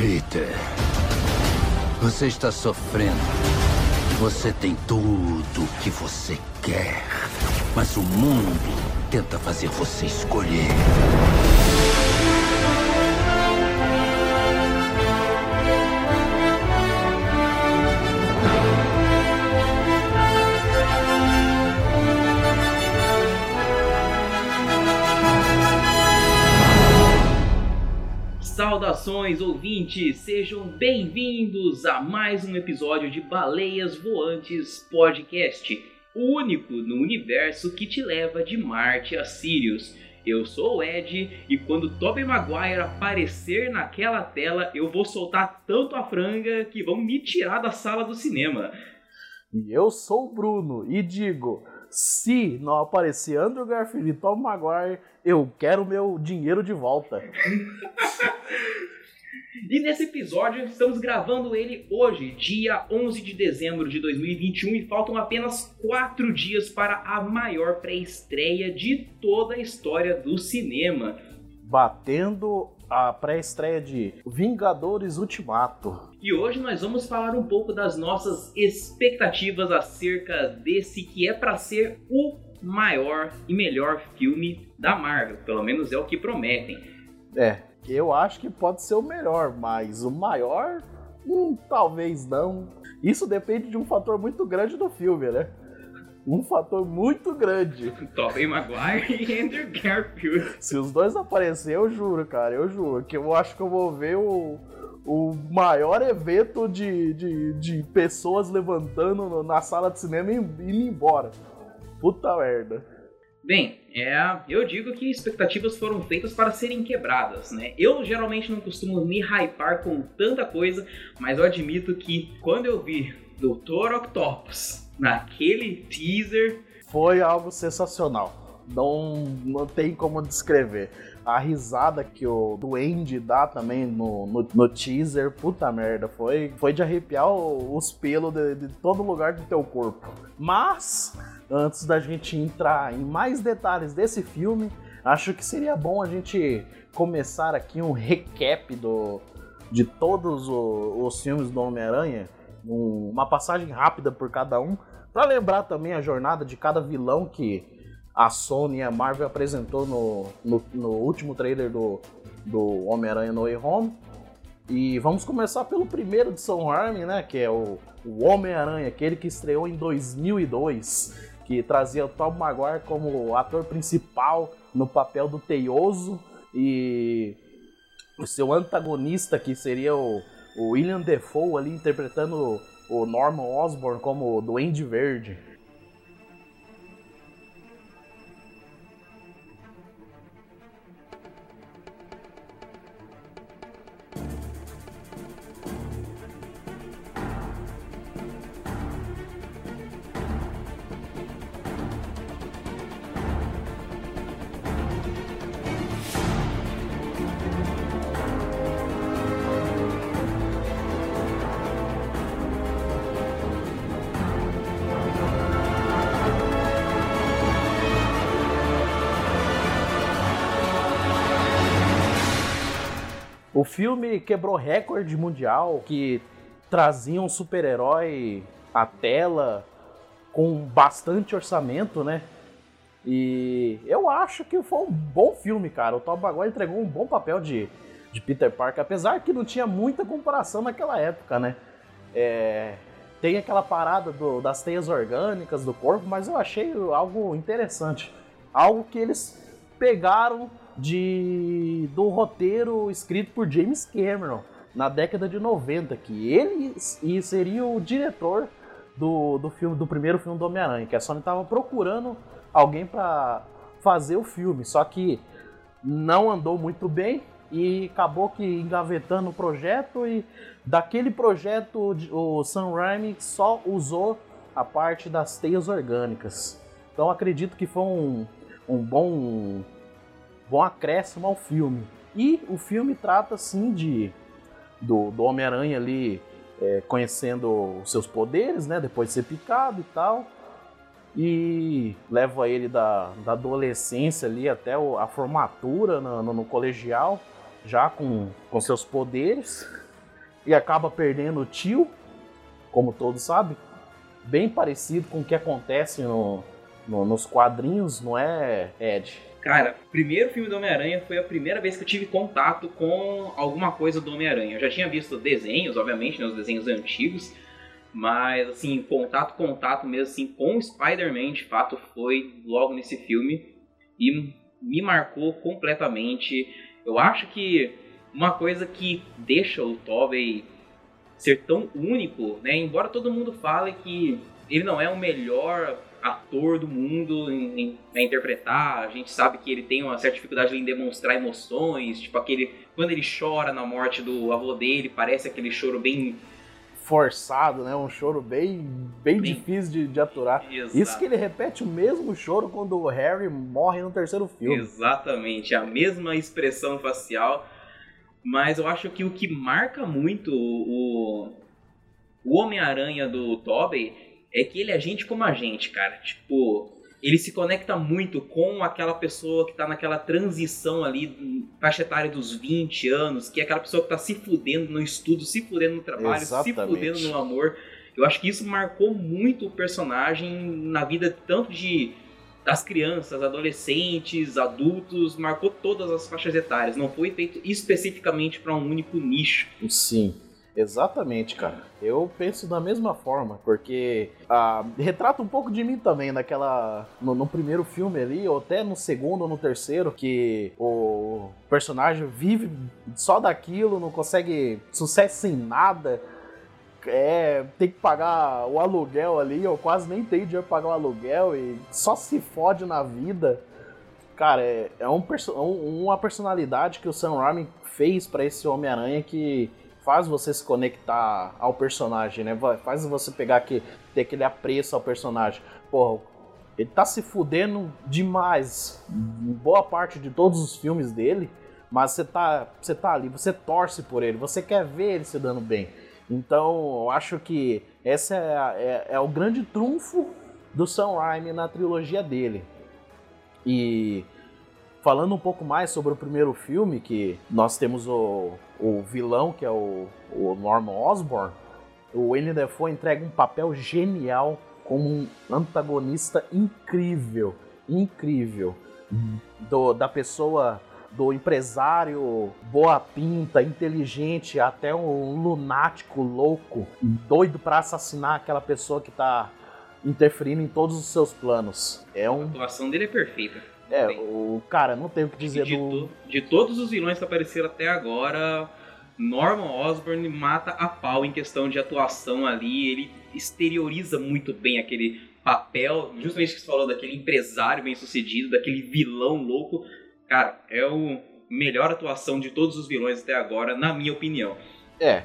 Peter, você está sofrendo. Você tem tudo o que você quer. Mas o mundo tenta fazer você escolher. Saudações, ouvintes! Sejam bem-vindos a mais um episódio de Baleias Voantes Podcast, o único no universo que te leva de Marte a Sirius. Eu sou o Ed e quando Tobey Maguire aparecer naquela tela, eu vou soltar tanto a franga que vão me tirar da sala do cinema. E eu sou o Bruno e digo: se não aparecer Andrew Garfield e Tom Maguire, eu quero meu dinheiro de volta. E nesse episódio estamos gravando ele hoje, dia 11 de dezembro de 2021, e faltam apenas 4 dias para a maior pré-estreia de toda a história do cinema. Batendo a pré-estreia de Vingadores Ultimato. E hoje nós vamos falar um pouco das nossas expectativas acerca desse que é para ser o maior e melhor filme da Marvel, pelo menos é o que prometem. É, eu acho que pode ser o melhor, mas o maior, hum, talvez não. Isso depende de um fator muito grande do filme, né? Um fator muito grande. Tobey Maguire e Andrew Garfield. Se os dois aparecerem, eu juro, cara, eu juro, que eu acho que eu vou ver o, o maior evento de, de, de pessoas levantando na sala de cinema e indo embora. Puta merda. Bem, é, eu digo que expectativas foram feitas para serem quebradas, né? Eu geralmente não costumo me hypar com tanta coisa, mas eu admito que quando eu vi Doutor Octopus naquele teaser. Foi algo sensacional. Não, não tem como descrever. A risada que o Duende dá também no, no, no teaser, puta merda, foi, foi de arrepiar os pelos de, de todo lugar do teu corpo. Mas antes da gente entrar em mais detalhes desse filme, acho que seria bom a gente começar aqui um recap do, de todos os, os filmes do Homem-Aranha, um, uma passagem rápida por cada um, para lembrar também a jornada de cada vilão que a Sony e a Marvel apresentou no, no, no último trailer do, do Homem-Aranha No Way Home. E vamos começar pelo primeiro de Sam Raimi, né, que é o, o Homem-Aranha, aquele que estreou em 2002 que trazia o Tom Maguire como ator principal no papel do Teioso e o seu antagonista, que seria o, o William Defoe ali interpretando o Norman Osborn como o Duende Verde. Filme quebrou recorde mundial que trazia um super-herói à tela com bastante orçamento, né? E eu acho que foi um bom filme, cara. O Tom Maguire entregou um bom papel de, de Peter Parker, apesar que não tinha muita comparação naquela época, né? É, tem aquela parada do, das teias orgânicas do corpo, mas eu achei algo interessante. Algo que eles pegaram de do roteiro escrito por James Cameron na década de 90, que ele e seria o diretor do, do filme do primeiro filme do Homem-Aranha, que a Sony estava procurando alguém para fazer o filme, só que não andou muito bem e acabou que engavetando o projeto e daquele projeto o Sam Raimi só usou a parte das teias orgânicas. Então acredito que foi um, um bom bom acréscimo ao filme. E o filme trata, sim, de do, do Homem-Aranha ali é, conhecendo os seus poderes, né? Depois de ser picado e tal. E leva ele da, da adolescência ali até o, a formatura no, no, no, colegial, já com, com seus poderes. e acaba perdendo o tio, como todos sabem. Bem parecido com o que acontece no, no, nos quadrinhos, não é, Ed? Cara, o primeiro filme do Homem-Aranha foi a primeira vez que eu tive contato com alguma coisa do Homem-Aranha. Eu já tinha visto desenhos, obviamente, né, os desenhos antigos, mas assim, contato, contato mesmo assim com o Spider-Man, de fato, foi logo nesse filme e me marcou completamente. Eu acho que uma coisa que deixa o Tobey ser tão único, né? Embora todo mundo fale que ele não é o melhor ator do mundo em, em, em, interpretar, a gente sabe que ele tem uma certa dificuldade em demonstrar emoções, tipo aquele quando ele chora na morte do avô dele, parece aquele choro bem forçado, né? Um choro bem, bem, bem... difícil de, de aturar. Exato. Isso que ele repete o mesmo choro quando o Harry morre no terceiro filme. Exatamente, a mesma expressão facial. Mas eu acho que o que marca muito o, o Homem-Aranha do Tobey é que ele é gente como a gente, cara. Tipo, ele se conecta muito com aquela pessoa que tá naquela transição ali, faixa etária dos 20 anos, que é aquela pessoa que tá se fudendo no estudo, se fudendo no trabalho, Exatamente. se fudendo no amor. Eu acho que isso marcou muito o personagem na vida tanto de das crianças, adolescentes, adultos, marcou todas as faixas etárias. Não foi feito especificamente para um único nicho. Sim. Exatamente, cara. Eu penso da mesma forma, porque ah, retrata um pouco de mim também naquela. No, no, primeiro filme ali, ou até no segundo ou no terceiro, que o personagem vive só daquilo, não consegue sucesso em nada. É, tem que pagar o aluguel ali, eu quase nem tenho dinheiro pra pagar o aluguel e só se fode na vida. Cara, é, é um, uma personalidade que o Sam Raimi fez para esse Homem-Aranha que faz você se conectar ao personagem, né? Faz você pegar que ter aquele apreço ao personagem. Porra, ele tá se fudendo demais. Boa parte de todos os filmes dele, mas você tá, você tá ali, você torce por ele, você quer ver ele se dando bem. Então, eu acho que esse é, é, é o grande trunfo do Sam Raimi na trilogia dele. E falando um pouco mais sobre o primeiro filme, que nós temos o, o vilão, que é o, o Norman Osborn, o William Defoe entrega um papel genial como um antagonista incrível, incrível, do, da pessoa, do empresário boa pinta, inteligente, até um lunático louco, doido para assassinar aquela pessoa que tá interferindo em todos os seus planos. É um... A atuação dele é perfeita. É, o cara, não tem o que dizer de, do. De todos os vilões que apareceram até agora, Norman Osborn mata a pau em questão de atuação ali. Ele exterioriza muito bem aquele papel, justamente que você falou daquele empresário bem sucedido, daquele vilão louco. Cara, é o melhor atuação de todos os vilões até agora, na minha opinião. É,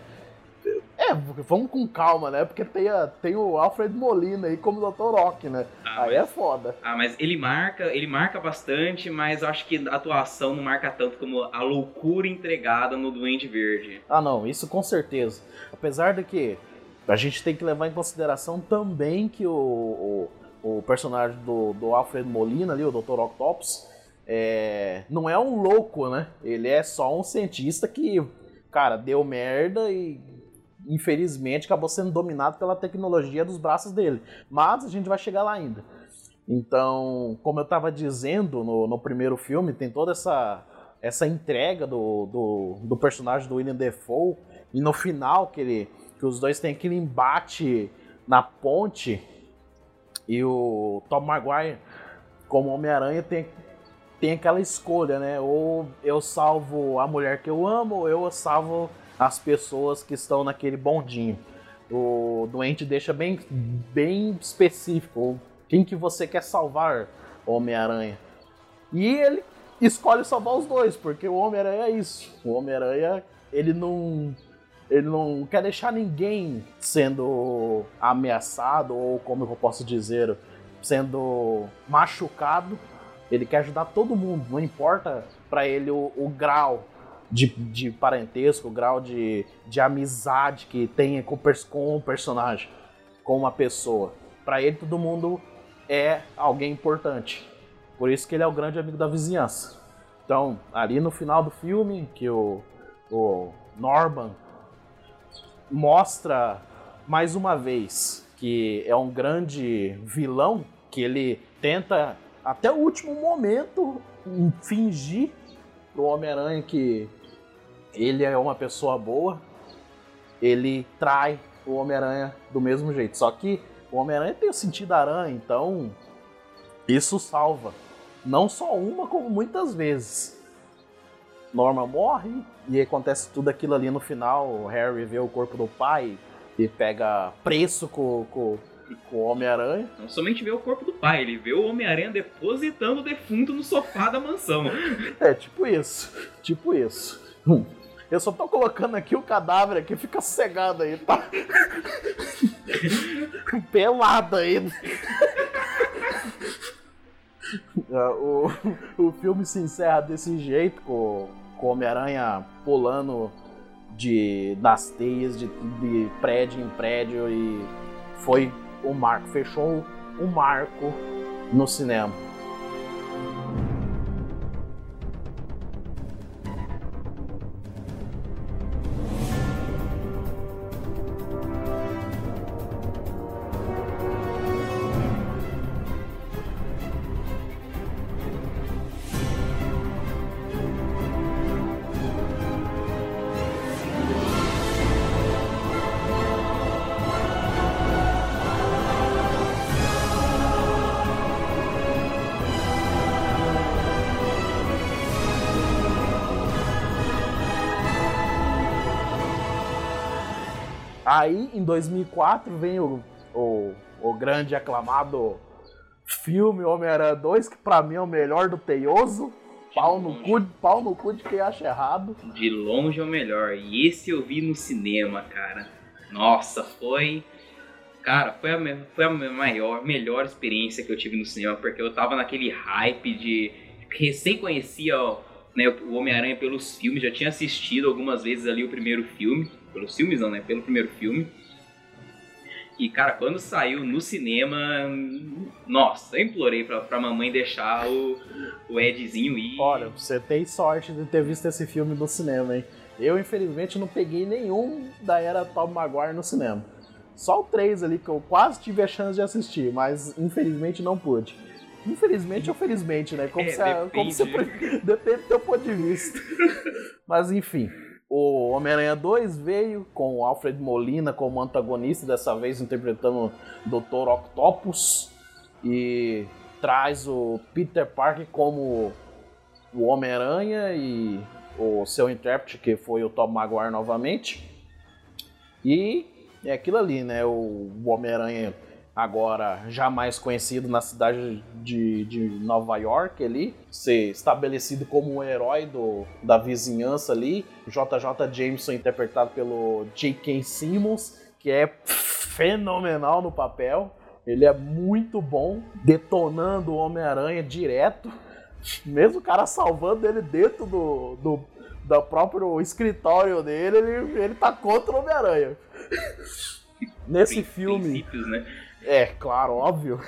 é, vamos com calma, né? Porque tem, a, tem o Alfred Molina aí como Dr. Rock, né? Ah, aí é mas, é foda. Ah, mas ele marca, ele marca bastante, mas eu acho que a atuação não marca tanto como a loucura entregada no Duende Verde. Ah, não, isso com certeza. Apesar de que a gente tem que levar em consideração também que o, o, o personagem do, do Alfred Molina ali, o Dr. Octopus, é, não é um louco, né? Ele é só um cientista que, cara, deu merda e infelizmente, acabou sendo dominado pela tecnologia dos braços dele. Mas a gente vai chegar lá ainda. Então, como eu estava dizendo no, no, primeiro filme, tem toda essa, essa entrega do, do, do, personagem do William Defoe. E no final, que, ele, que os dois têm aquele embate na ponte. E o Tom Maguire, como Homem-Aranha, tem, tem aquela escolha, né? Ou eu salvo a mulher que eu amo, ou eu salvo as pessoas que estão naquele bondinho. O doente deixa bem, bem específico quem que você quer salvar, Homem-Aranha. E ele escolhe salvar os dois, porque o Homem-Aranha é isso. O Homem-Aranha, ele não ele não quer deixar ninguém sendo ameaçado ou como eu posso dizer, sendo machucado. Ele quer ajudar todo mundo, não importa para ele o, o grau de, de parentesco, o grau de, de amizade que tem com, com o personagem, com uma pessoa. Para ele, todo mundo é alguém importante. Por isso que ele é o grande amigo da vizinhança. Então, ali no final do filme, que o, o Norman mostra mais uma vez que é um grande vilão que ele tenta até o último momento fingir pro Homem-Aranha que ele é uma pessoa boa, ele trai o Homem-Aranha do mesmo jeito. Só que o Homem-Aranha tem o sentido aranha, então isso salva. Não só uma, como muitas vezes. Norma morre e acontece tudo aquilo ali no final. O Harry vê o corpo do pai e pega preço com, com, com o Homem-Aranha. Não somente vê o corpo do pai, ele vê o Homem-Aranha depositando o defunto no sofá da mansão. É, tipo isso. Tipo isso. Eu só tô colocando aqui o cadáver aqui, fica cegado aí, tá? Pelado aí. É, o, o filme se encerra desse jeito, com, com o Homem-Aranha pulando de, das teias de, de prédio em prédio e foi o marco, fechou um marco no cinema. Aí, em 2004, vem o, o, o grande aclamado filme Homem-Aranha 2, que pra mim é o melhor do Teioso. Pau no, cu, pau no cu de quem acha errado. De longe é o melhor. E esse eu vi no cinema, cara. Nossa, foi. Cara, foi a, foi a maior, melhor experiência que eu tive no cinema, porque eu tava naquele hype de. Recém conhecia né, o Homem-Aranha pelos filmes, já tinha assistido algumas vezes ali o primeiro filme pelos filmes não, né? Pelo primeiro filme. E, cara, quando saiu no cinema, nossa, eu implorei pra, pra mamãe deixar o, o Edzinho ir. Olha, você tem sorte de ter visto esse filme no cinema, hein? Eu, infelizmente, não peguei nenhum da era Tom Maguire no cinema. Só o 3 ali que eu quase tive a chance de assistir, mas infelizmente não pude. Infelizmente ou felizmente, né? Como, é, você, como você. Depende do teu ponto de vista. mas enfim. O Homem-Aranha 2 veio com o Alfred Molina como antagonista, dessa vez interpretando o Dr. Octopus. E traz o Peter Parker como o Homem-Aranha e o seu intérprete, que foi o Tom Maguire novamente. E é aquilo ali, né? O Homem-Aranha agora já mais conhecido na cidade de, de Nova York ali, ser estabelecido como um herói do, da vizinhança ali. JJ Jameson interpretado pelo J.K. Simmons, que é fenomenal no papel. Ele é muito bom, detonando o Homem-Aranha direto. Mesmo o cara salvando ele dentro do, do, do próprio escritório dele, ele, ele tá contra o Homem-Aranha. Nesse filme. Né? É, claro, óbvio.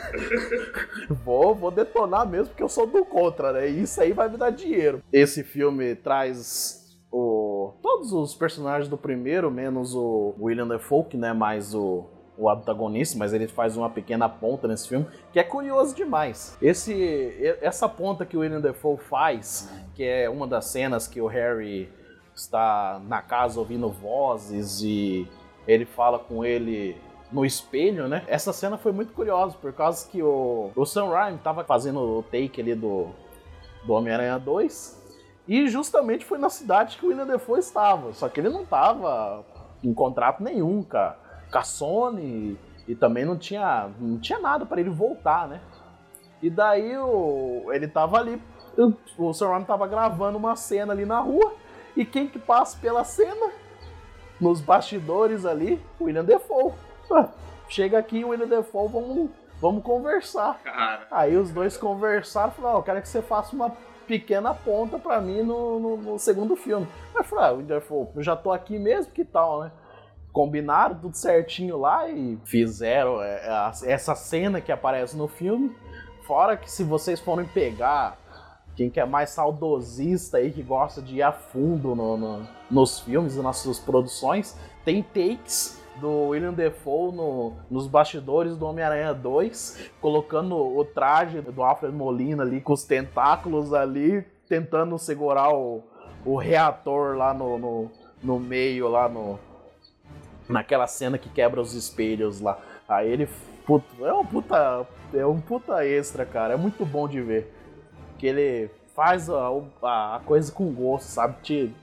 vou, vou detonar mesmo, porque eu sou do contra, né? Isso aí vai me dar dinheiro. Esse filme traz o... todos os personagens do primeiro, menos o William Defoe, que não é mais o, o antagonista, mas ele faz uma pequena ponta nesse filme, que é curioso demais. Esse, essa ponta que o William Defoe faz, que é uma das cenas que o Harry está na casa ouvindo vozes e ele fala com ele no espelho, né? Essa cena foi muito curiosa, por causa que o, o Sam Raimi tava fazendo o take ali do, do Homem-Aranha 2, e justamente foi na cidade que o William Defoe estava, só que ele não tava em contrato nenhum com a, com a Sony, e também não tinha, não tinha nada para ele voltar, né? E daí o, ele tava ali, o Sam Raimi tava gravando uma cena ali na rua, e quem que passa pela cena? Nos bastidores ali, William Defoe. Chega aqui, o William Defoe, vamos, vamos conversar. Cara. Aí os dois conversaram, falaram, oh, eu quero que você faça uma pequena ponta para mim no, no, no, segundo filme. Eu falei, ah, Defoe, eu já tô aqui mesmo, que tal, né? Combinaram tudo certinho lá e fizeram é, essa cena que aparece no filme. Fora que se vocês forem pegar quem que é mais saudosista aí, que gosta de ir a fundo no, no, nos filmes e nas suas produções, tem takes do William Defoe no, nos bastidores do Homem-Aranha 2, colocando o traje do Alfred Molina ali com os tentáculos ali, tentando segurar o, o reator lá no, no, no meio, lá no. Naquela cena que quebra os espelhos lá. Aí ele. Puto, é um puta. É um puta extra, cara. É muito bom de ver. Que ele faz a, a, a coisa com gosto, sabe?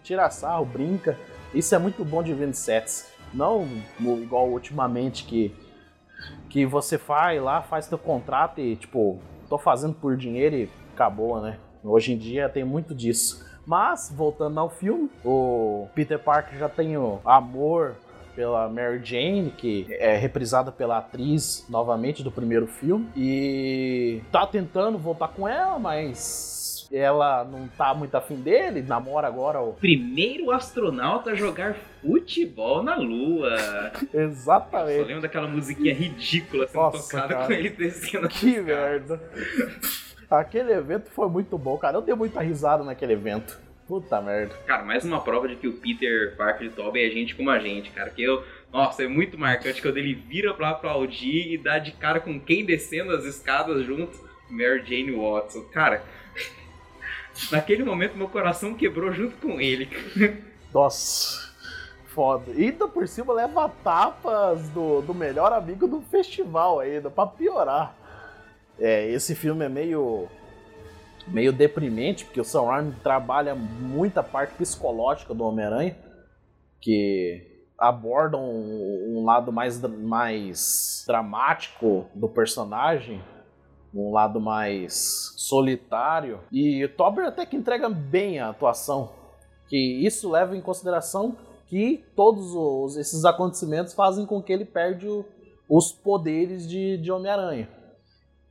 Tira sarro, brinca. Isso é muito bom de ver em sets. Não igual ultimamente que, que você vai lá, faz teu contrato e, tipo, tô fazendo por dinheiro e acabou, né? Hoje em dia tem muito disso. Mas, voltando ao filme, o Peter Parker já tem o amor pela Mary Jane, que é reprisada pela atriz novamente do primeiro filme, e tá tentando voltar com ela, mas ela não tá muito afim dele, namora agora o. Primeiro astronauta a jogar futebol na Lua. Exatamente. Eu lembro daquela musiquinha ridícula sendo Nossa, tocada cara. com ele descendo. Que merda. Aquele evento foi muito bom, cara. Eu dei muita risada naquele evento. Puta merda. Cara, mais uma prova de que o Peter Parker de Tobey é gente como a gente, cara. Que eu. Nossa, é muito marcante quando ele vira pra aplaudir e dá de cara com quem descendo as escadas junto. Mary Jane Watson. Cara, Naquele momento meu coração quebrou junto com ele. Nossa, foda. E ainda por cima leva tapas do, do melhor amigo do festival ainda, pra piorar. É, esse filme é meio meio deprimente, porque o Sam Raimi trabalha muita parte psicológica do Homem-Aranha, que aborda um, um, lado mais, mais dramático do personagem, um lado mais solitário. E Tobler até que entrega bem a atuação, que isso leva em consideração que todos os, esses acontecimentos fazem com que ele perde o, os poderes de, de Homem-Aranha.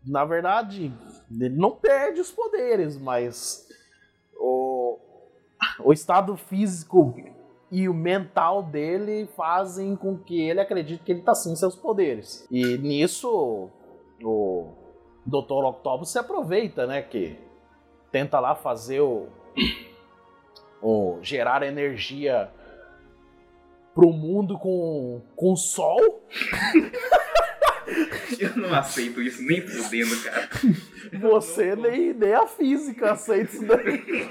Na verdade, ele não perde os poderes, mas o, o estado físico e o mental dele fazem com que ele acredite que ele está sem seus poderes. E nisso, o, Dr. Octopus se aproveita, né? Que tenta lá fazer o, o gerar energia pro mundo com, com sol. Eu não aceito isso nem fudendo, cara. Você nem, nem a física aceita isso daí.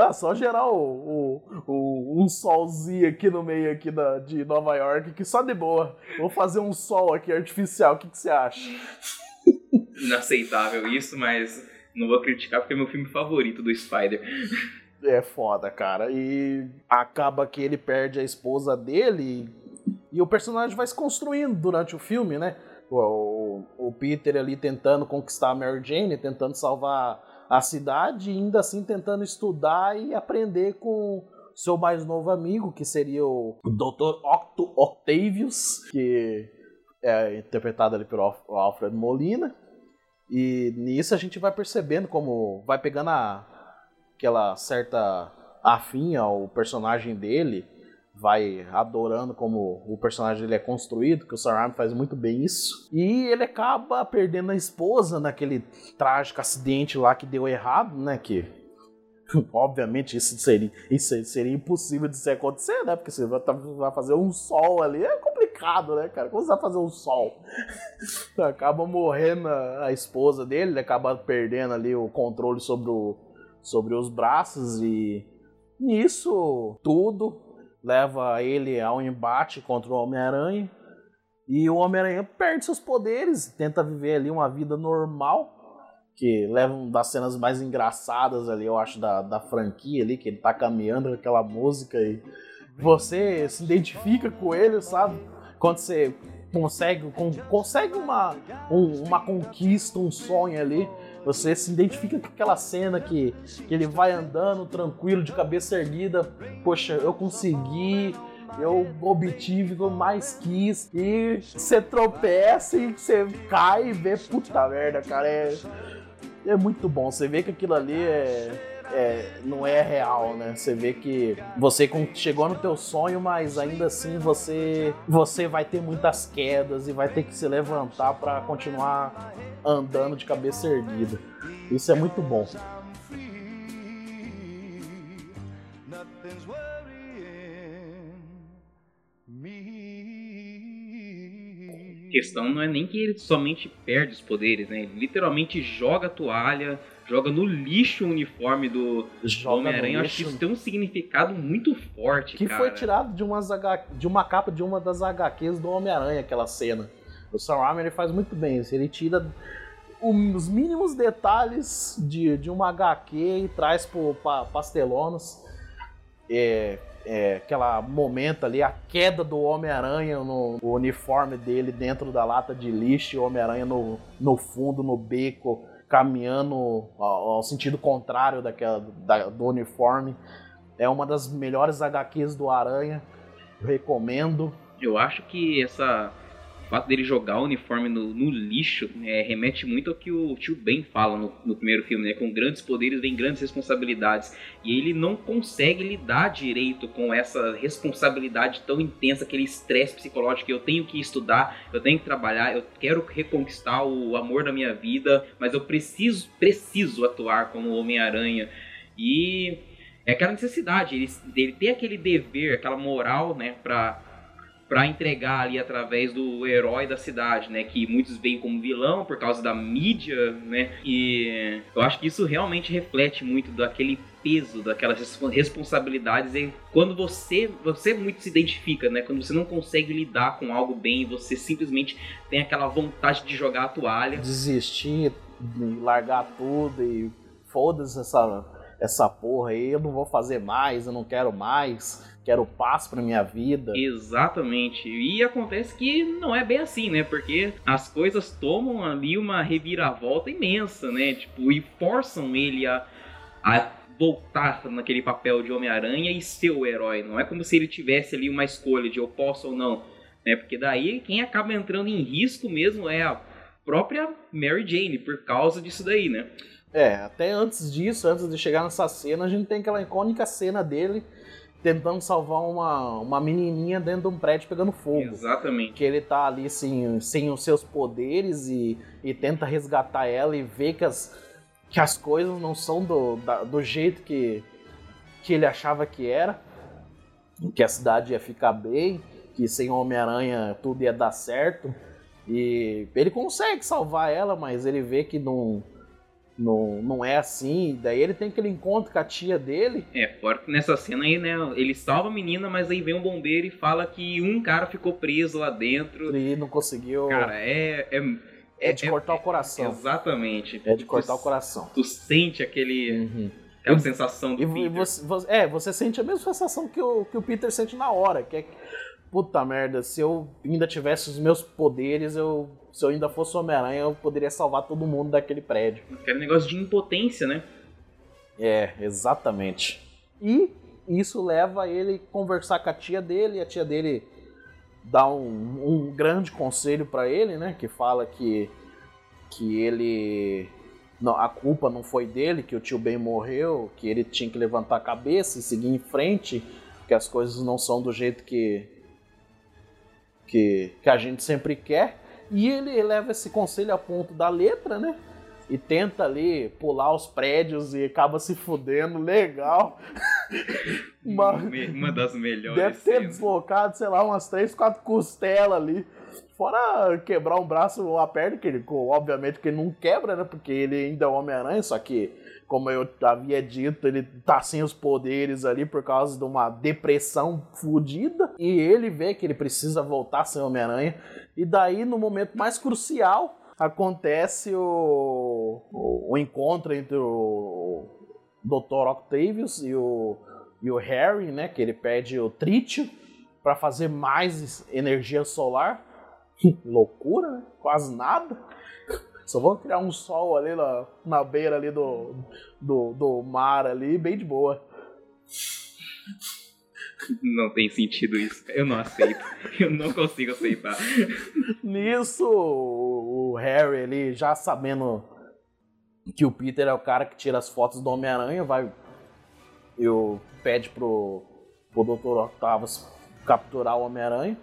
Ah, só gerar o, o, o, um solzinho aqui no meio aqui da, de Nova York, que só de boa. Vou fazer um sol aqui artificial, o que, que você acha? Inaceitável isso, mas não vou criticar porque é meu filme favorito do Spider. É foda, cara. E acaba que ele perde a esposa dele e o personagem vai se construindo durante o filme, né? O, o, o Peter ali tentando conquistar a Mary Jane, tentando salvar a cidade e ainda assim tentando estudar e aprender com seu mais novo amigo, que seria o Dr. Octo Octavius, que é interpretado ali pelo Alfred Molina. E nisso a gente vai percebendo como vai pegando a, aquela certa afim ao personagem dele, vai adorando como o personagem dele é construído, que o Sam faz muito bem isso. E ele acaba perdendo a esposa naquele trágico acidente lá que deu errado, né, que obviamente isso seria, isso seria impossível de se acontecer, né, porque você vai, fazer um sol ali, é complicado, né, cara? Como você vai fazer um sol? acaba morrendo a, a esposa dele, ele acaba perdendo ali o controle sobre, o, sobre os braços e nisso tudo leva ele a um embate contra o Homem-Aranha. E o Homem-Aranha perde seus poderes, tenta viver ali uma vida normal, que leva uma das cenas mais engraçadas ali, eu acho, da, da franquia ali, que ele tá caminhando com aquela música e você se identifica com ele, sabe? quando você consegue, consegue uma, um, uma conquista, um sonho ali, você se identifica com aquela cena que, que ele vai andando tranquilo, de cabeça erguida, poxa, eu consegui, eu obtive o que eu mais quis, e você tropeça e você cai e vê, puta merda, cara, é, é muito bom, você vê que aquilo ali é é, não é real, né? Você vê que você chegou no teu sonho, mas ainda assim você você vai ter muitas quedas e vai ter que se levantar para continuar andando de cabeça erguida. Isso é muito bom. Questão não é nem que ele somente perde os poderes, né? Ele literalmente joga a toalha, joga no lixo o uniforme do, do Homem-Aranha. Eu acho que isso tem um significado muito forte, que cara. foi tirado de, umas H... de uma capa de uma das HQs do Homem-Aranha, aquela cena. O Sam Raimi ele faz muito bem isso. Ele tira os mínimos detalhes de, de uma HQ e traz para pastelonos. É, é, aquela momento ali, a queda do Homem-Aranha no, uniforme dele dentro da lata de lixo, o Homem-Aranha no, no fundo, no beco, caminhando ao, ao sentido contrário daquela, da, do uniforme. É uma das melhores HQs do Aranha. Recomendo. Eu acho que essa fato dele jogar o uniforme no, no lixo é, remete muito ao que o tio Ben fala no, no, primeiro filme, né? Com grandes poderes vem grandes responsabilidades. E ele não consegue lidar direito com essa responsabilidade tão intensa, aquele estresse psicológico eu tenho que estudar, eu tenho que trabalhar, eu quero reconquistar o amor da minha vida, mas eu preciso, preciso atuar como Homem-Aranha. E é aquela necessidade, ele, ele ter aquele dever, aquela moral, né, pra para entregar ali através do herói da cidade, né? Que muitos veem como vilão por causa da mídia, né? E eu acho que isso realmente reflete muito daquele peso, daquelas responsabilidades e quando você você muito se identifica, né? Quando você não consegue lidar com algo bem, você simplesmente tem aquela vontade de jogar a toalha, desistir, largar tudo e foda-se essa essa porra aí, eu não vou fazer mais, eu não quero mais quero paz para minha vida. Exatamente. E acontece que não é bem assim, né? Porque as coisas tomam ali uma reviravolta imensa, né? Tipo, e forçam ele a, a voltar naquele papel de Homem-Aranha e ser o herói. Não é como se ele tivesse ali uma escolha de eu posso ou não. Né? Porque daí quem acaba entrando em risco mesmo é a própria Mary Jane, por causa disso daí, né? É, até antes disso, antes de chegar nessa cena, a gente tem aquela icônica cena dele tentando salvar uma, uma menininha dentro de um prédio pegando fogo. Exatamente. Que ele tá ali sem, sem os seus poderes e, e tenta resgatar ela e vê que as, que as coisas não são do, da, do jeito que, que ele achava que era. Que a cidade ia ficar bem, que sem Homem-Aranha tudo ia dar certo. E ele consegue salvar ela, mas ele vê que não não, não é assim. Daí ele tem aquele encontro com a tia dele. É, fora que nessa cena aí, né? Ele salva a menina, mas aí vem um bombeiro e fala que um cara ficou preso lá dentro. E não conseguiu. Cara, é. é... É de é, cortar o coração. Exatamente. É de cortar tu, o coração. Tu sente aquele. Uhum. Aquela sensação do e Peter. Você, você, é, você sente a mesma sensação que o, que o Peter sente na hora, que é puta merda, se eu ainda tivesse os meus poderes, eu se eu ainda fosse Homem-Aranha, eu poderia salvar todo mundo daquele prédio. Aquele negócio de impotência, né? É, exatamente. E isso leva ele a conversar com a tia dele, e a tia dele dá um, um grande conselho para ele, né? Que fala que, que ele. Não, a culpa não foi dele, que o tio Ben morreu, que ele tinha que levantar a cabeça e seguir em frente, que as coisas não são do jeito que, que, que a gente sempre quer. E ele leva esse conselho a ponto da letra, né? E tenta ali pular os prédios e acaba se fudendo, legal. uma, uma das melhores. Deve ter cenas. deslocado, sei lá, umas três, quatro costelas ali. Fora quebrar um braço ou uma perna, que ele, obviamente que ele não quebra, né? Porque ele ainda é Homem-Aranha, só que, como eu havia dito, ele tá sem os poderes ali por causa de uma depressão fodida. E ele vê que ele precisa voltar a ser Homem-Aranha. E daí, no momento mais crucial, acontece o, o, o encontro entre o Dr. Octavius e o, e o Harry, né? Que ele pede o trítio para fazer mais energia solar. Loucura, né? Quase nada. Só vou criar um sol ali na, na beira ali do, do, do mar ali, bem de boa. Não tem sentido isso. Eu não aceito. Eu não consigo aceitar. Nisso, o Harry, ele já sabendo que o Peter é o cara que tira as fotos do Homem-Aranha, vai. Eu pede pro, pro Dr. Octavius capturar o Homem-Aranha.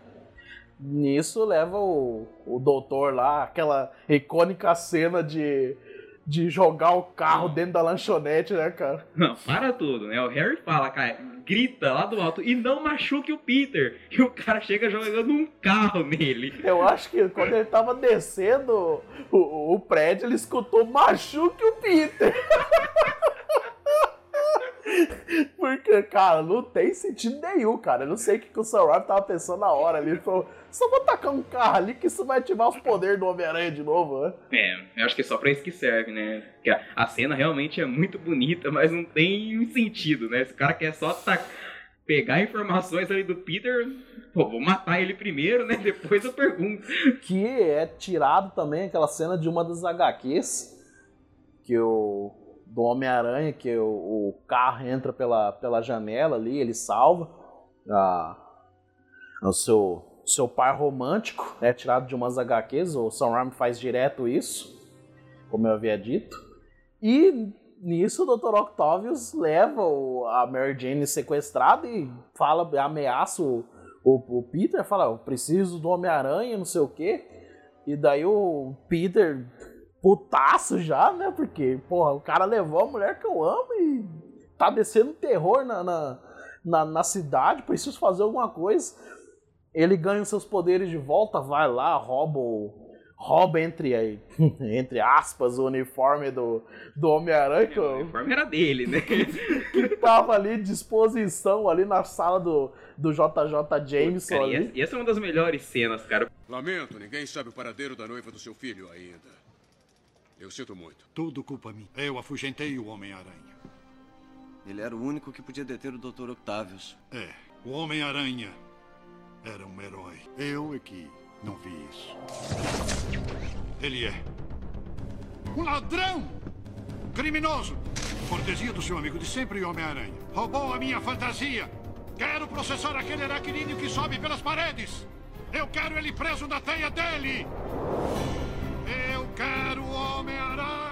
Nisso leva o, o doutor lá, aquela icônica cena de, de jogar o carro dentro da lanchonete, né, cara? Não, para tudo, né? O Harry fala, cara, grita lá do alto e não machuque o Peter. E o cara chega jogando um carro nele. Eu acho que quando ele tava descendo o, o prédio, ele escutou machuque o Peter. Porque, cara, não tem sentido nenhum, cara. Eu não sei o que, o Sam Raimi tava pensando na hora ali. Ele falou, só vou tacar um carro ali que isso vai ativar os poderes do Homem-Aranha de novo, né? É, eu acho que é só pra isso que serve, né? Porque a, cena realmente é muito bonita, mas não tem sentido, né? Esse cara quer só tacar pegar informações ali do Peter, pô, vou matar ele primeiro, né? Depois eu pergunto. Que é tirado também aquela cena de uma das HQs que o do Homem-Aranha, que o, o, carro entra pela, pela janela ali, ele salva a, o seu, seu par romântico, é tirado de umas HQs, o Sam Raimi faz direto isso, como eu havia dito. E nisso o Dr. Octavius leva o, a Mary Jane sequestrada e fala, ameaça o, o, o Peter, fala, eu preciso do Homem-Aranha, não sei o quê. E daí o Peter putaço já, né? Porque, porra, o cara levou a mulher que eu amo e tá descendo terror na, na, na, na cidade, preciso fazer alguma coisa. Ele ganha os seus poderes de volta, vai lá, rouba o, rouba entre, entre aspas o uniforme do, do Homem-Aranha. É, o uniforme era dele, né? que tava ali de disposição ali na sala do, do JJ Jameson. Cara, ali. E essa é uma das melhores cenas, cara. Lamento, ninguém sabe o paradeiro da noiva do seu filho ainda. Eu sinto muito. Tudo culpa minha. Eu afugentei o Homem-Aranha. Ele era o único que podia deter o Dr. Octavius. É, o Homem-Aranha era um herói. Eu é que não vi isso. Ele é um ladrão! Criminoso! Cortesia do seu amigo de sempre, Homem-Aranha. Roubou a minha fantasia! Quero processar aquele aracnídeo que sobe pelas paredes! Eu quero ele preso na teia dele! Eu quero Homem-Aranha!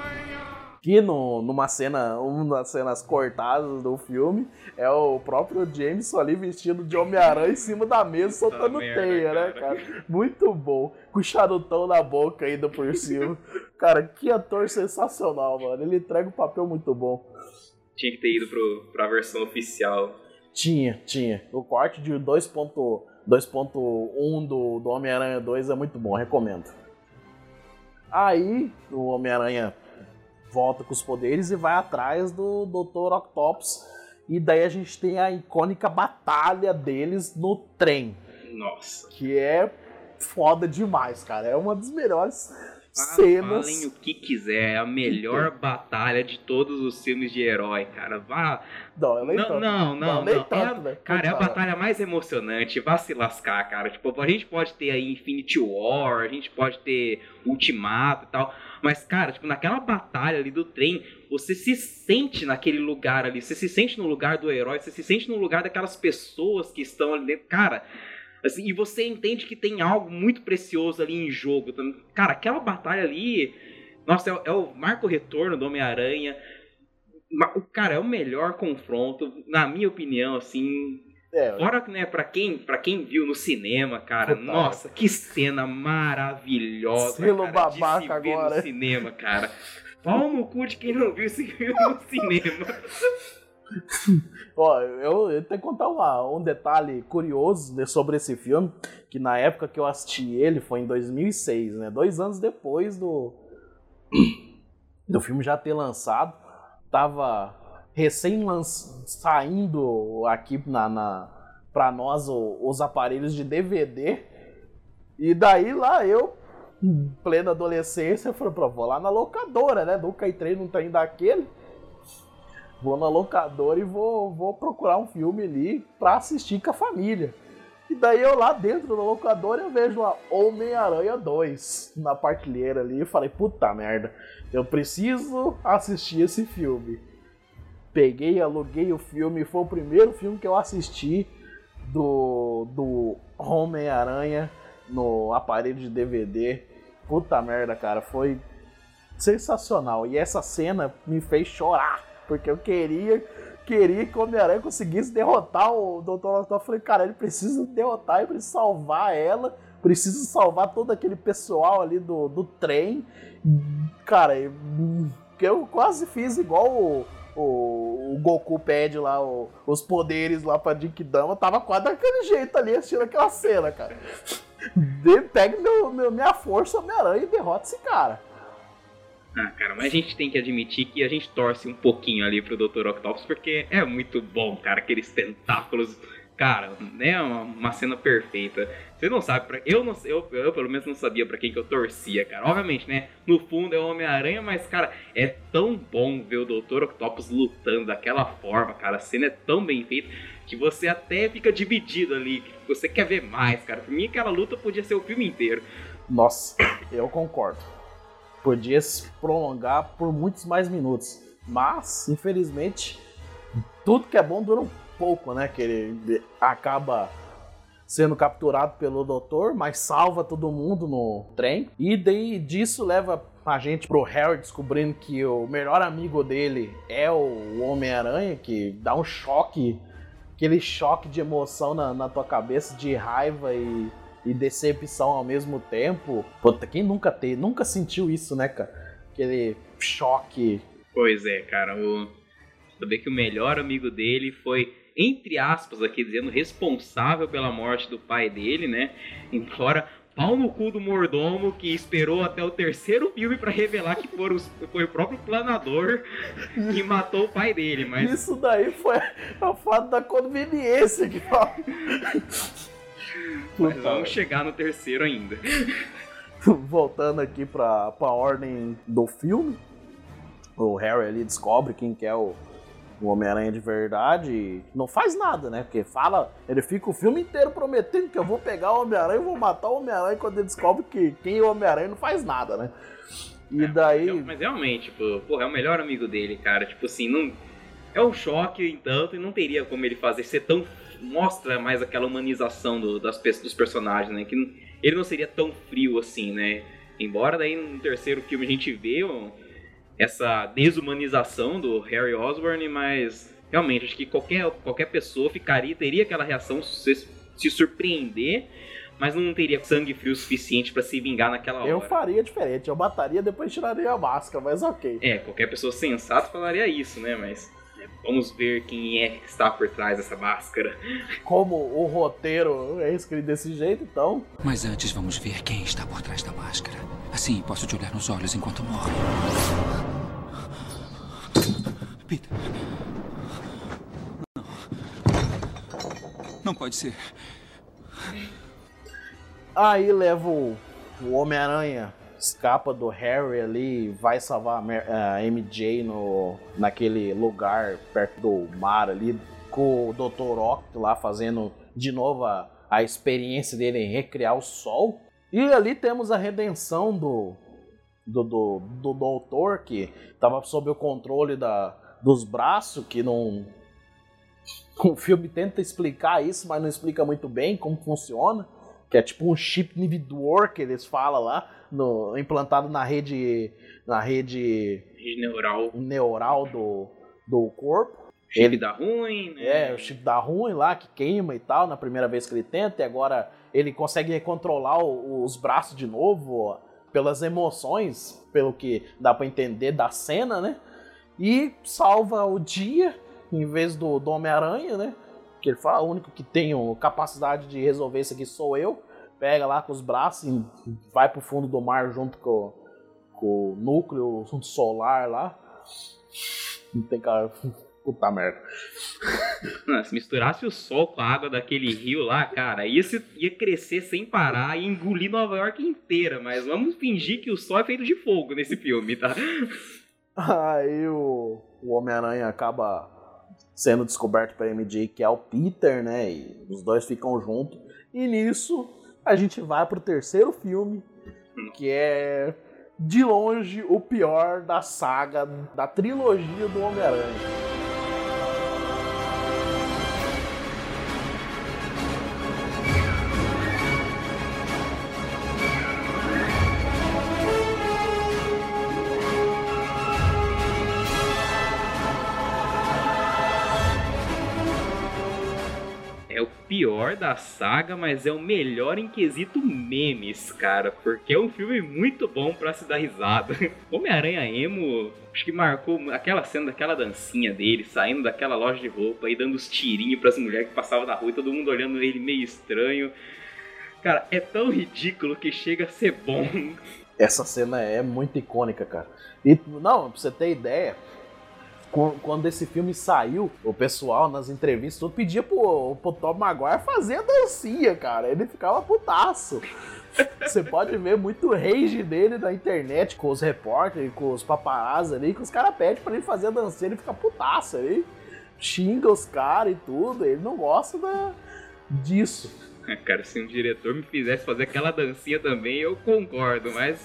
Que no, numa cena, uma das cenas cortadas do filme, é o próprio Jameson ali vestido de Homem-Aranha em cima da mesa, soltando teia, né, cara? Muito bom. Com o charutão na boca ainda por cima. cara, que ator sensacional, mano. Ele entrega um papel muito bom. Tinha que ter ido pro, pra versão oficial. Tinha, tinha. O corte de 2.1 do, do Homem-Aranha 2 é muito bom, recomendo. Aí o Homem-Aranha volta com os poderes e vai atrás do Dr. Octopus. E daí a gente tem a icônica batalha deles no trem. Nossa. Que é foda demais, cara. É uma das melhores cenas. Falem o que quiser, é a melhor batalha de todos os filmes de herói, cara. Vá. Não, nem não, tanto. não, não, nem não. tanto, é, cara, é a batalha mais emocionante. Vá se lascar, cara. Tipo, a gente pode ter aí Infinity War, a gente pode ter Ultimato e tal. Mas, cara, tipo, naquela batalha ali do trem, você se sente naquele lugar ali. Você se sente no lugar do herói, você se sente no lugar daquelas pessoas que estão ali dentro. Cara, Assim, e você entende que tem algo muito precioso ali em jogo. Cara, aquela batalha ali. Nossa, é, é o marco retorno do Homem-Aranha. Cara é o melhor confronto, na minha opinião, assim. É, Fora que, né, pra quem, pra quem viu no cinema, cara, Puta, nossa, que cena maravilhosa. Selo cara, babaca de se agora. no cinema, cara. Pau no cu de quem não viu esse filme no cinema. Ó, eu, eu, tenho que contar uma, um detalhe curioso sobre esse filme, que na época que eu assisti ele foi em 2006, né? Dois anos depois do, do filme já ter lançado. Tava recém saindo aqui na, na, pra nós o, os aparelhos de DVD. E daí lá eu, plena adolescência, falei, pô, vou lá na locadora, né? Nunca entrei num trem daquele vou na locadora e vou, vou procurar um filme ali pra assistir com a família. E daí eu lá dentro da locadora eu vejo a Homem-Aranha 2 na partilheira ali e falei, puta merda, eu preciso assistir esse filme. Peguei, aluguei o filme, foi o primeiro filme que eu assisti do, do Homem-Aranha no aparelho de DVD. Puta merda, cara, foi sensacional. E essa cena me fez chorar porque eu queria, queria que o Homem-Aranha conseguisse derrotar o Dr. Octopus. Eu falei, cara, ele precisa derrotar, ele precisa salvar ela, precisa salvar todo aquele pessoal ali do, do trem. Cara, Porque eu quase fiz igual o, o, o Goku pede lá o- os poderes lá pra Dama. Tava quase daquele jeito ali, assistindo aquela cena, cara. Pega meu, meu- minha força, Homem-Aranha, e derrota esse cara. Ah, cara, mas a gente tem que admitir que a gente torce um pouquinho ali pro Dr. Octopus, porque é muito bom, cara, aqueles tentáculos. Cara, né? Uma, uma cena perfeita. Você não sabe, pra, eu, não, eu, eu pelo menos não sabia pra quem que eu torcia, cara. Obviamente, né? No fundo é o Homem-Aranha, mas, cara, é tão bom ver o Dr. Octopus lutando daquela forma, cara. A cena é tão bem feita que você até fica dividido ali. Você quer ver mais, cara. Pra mim, aquela luta podia ser o filme inteiro. Nossa, eu concordo. Podia se prolongar por muitos mais minutos. Mas, infelizmente, tudo que é bom dura um pouco, né? Que ele acaba sendo capturado pelo doutor, mas salva todo mundo no trem. E daí disso leva a gente pro Harry descobrindo que o melhor amigo dele é o Homem-Aranha, que dá um choque, aquele choque de emoção na, na tua cabeça, de raiva e, e decepção ao mesmo tempo. Puta, quem nunca teve, nunca sentiu isso, né, cara? Aquele choque. Pois é, cara. O... Saber que o melhor amigo dele foi, entre aspas, aqui dizendo, responsável pela morte do pai dele, né? Embora pau no cu do mordomo que esperou até o terceiro filme pra revelar que foi o, foi o próprio planador que matou o pai dele, mas Isso daí foi o fato da conveniência que mas vamos chegar no terceiro ainda. Voltando aqui pra, pra ordem do filme, o Harry ali descobre quem que é o, o Homem-Aranha de verdade não faz nada, né? Porque fala, ele fica o filme inteiro prometendo que eu vou pegar o Homem-Aranha e vou matar o Homem-Aranha quando ele descobre que quem é o Homem-Aranha não faz nada, né? E daí. Mas realmente, tipo, porra, é o melhor amigo dele, cara. Tipo assim, não. É um choque, entanto, e não teria como ele fazer ser tão. Mostra mais aquela humanização do- das, dos personagens, né? Que ele não seria tão frio assim, né? Embora daí no terceiro filme a gente vê um- essa desumanização do Harry Osborn, mas realmente acho que qualquer, qualquer pessoa ficaria, teria aquela reação se, se surpreender, mas não teria sangue frio suficiente pra se vingar naquela hora. Eu faria diferente, eu mataria depois tiraria a máscara, mas ok. É, qualquer pessoa sensata falaria isso, né? Mas vamos ver quem é que está por trás dessa máscara. Como o roteiro é escrito desse jeito, então. Mas antes vamos ver quem está por trás da máscara. Assim posso te olhar nos olhos enquanto morre. Peter. Não. Não pode ser. Aí leva o, o Homem-Aranha, escapa do Harry ali, vai salvar a, MJ no, naquele lugar perto do mar ali, com o Dr. Oct lá fazendo de novo a, a experiência dele em recriar o sol. E ali temos a redenção do, do, do, do doutor, que estava sob o controle da, dos braços, que não. O filme tenta explicar isso, mas não explica muito bem como funciona que é tipo um chip inibidor que eles falam lá, no, implantado na rede na rede Rede neural, neural do, do corpo. chip Ele- dá ruim, né? É, o chip dá ruim lá, que queima e tal, na primeira vez que ele tenta, e agora ele consegue controlar o- os braços de novo, ó, pelas emoções, pelo que dá pra entender da cena, né? E salva o dia, em vez do, do Homem-Aranha, né? Que ele fala, o único que tem capacidade de resolver isso aqui sou eu. Pega lá com os braços e vai pro fundo do mar junto com, com o núcleo solar lá. Não tem cara. Puta merda. Não, se misturasse o sol com a água daquele rio lá, cara, ia, se- ia crescer sem parar e engolir Nova York inteira. Mas vamos fingir que o sol é feito de fogo nesse filme, tá? Aí o, o Homem-Aranha acaba sendo descoberto pela MJ que é o Peter, né? E os dois ficam juntos. E nisso a gente vai pro terceiro filme, que é de longe o pior da saga, da trilogia do Homem-Aranha. Pior da saga, mas é o melhor em quesito memes, cara, porque é um filme muito bom para se dar risada. Homem-Aranha Emo, acho que marcou aquela cena daquela dancinha dele, saindo daquela loja de roupa e dando os tirinhos pras mulheres que passavam na rua e todo mundo olhando ele meio estranho. Cara, é tão ridículo que chega a ser bom. Essa cena é muito icônica, cara. E, não, pra você ter ideia, quando esse filme saiu, o pessoal nas entrevistas tudo pedia pro, pro Tom Maguire fazer a dancinha, cara. Ele ficava putaço. Você pode ver muito rage dele na internet com os repórteres, com os paparazzi ali, que os caras pedem pra ele fazer a dancinha, ele fica putaço ali. Xinga os caras e tudo, ele não gosta da, disso. Cara, se um diretor me fizesse fazer aquela dancinha também, eu concordo, mas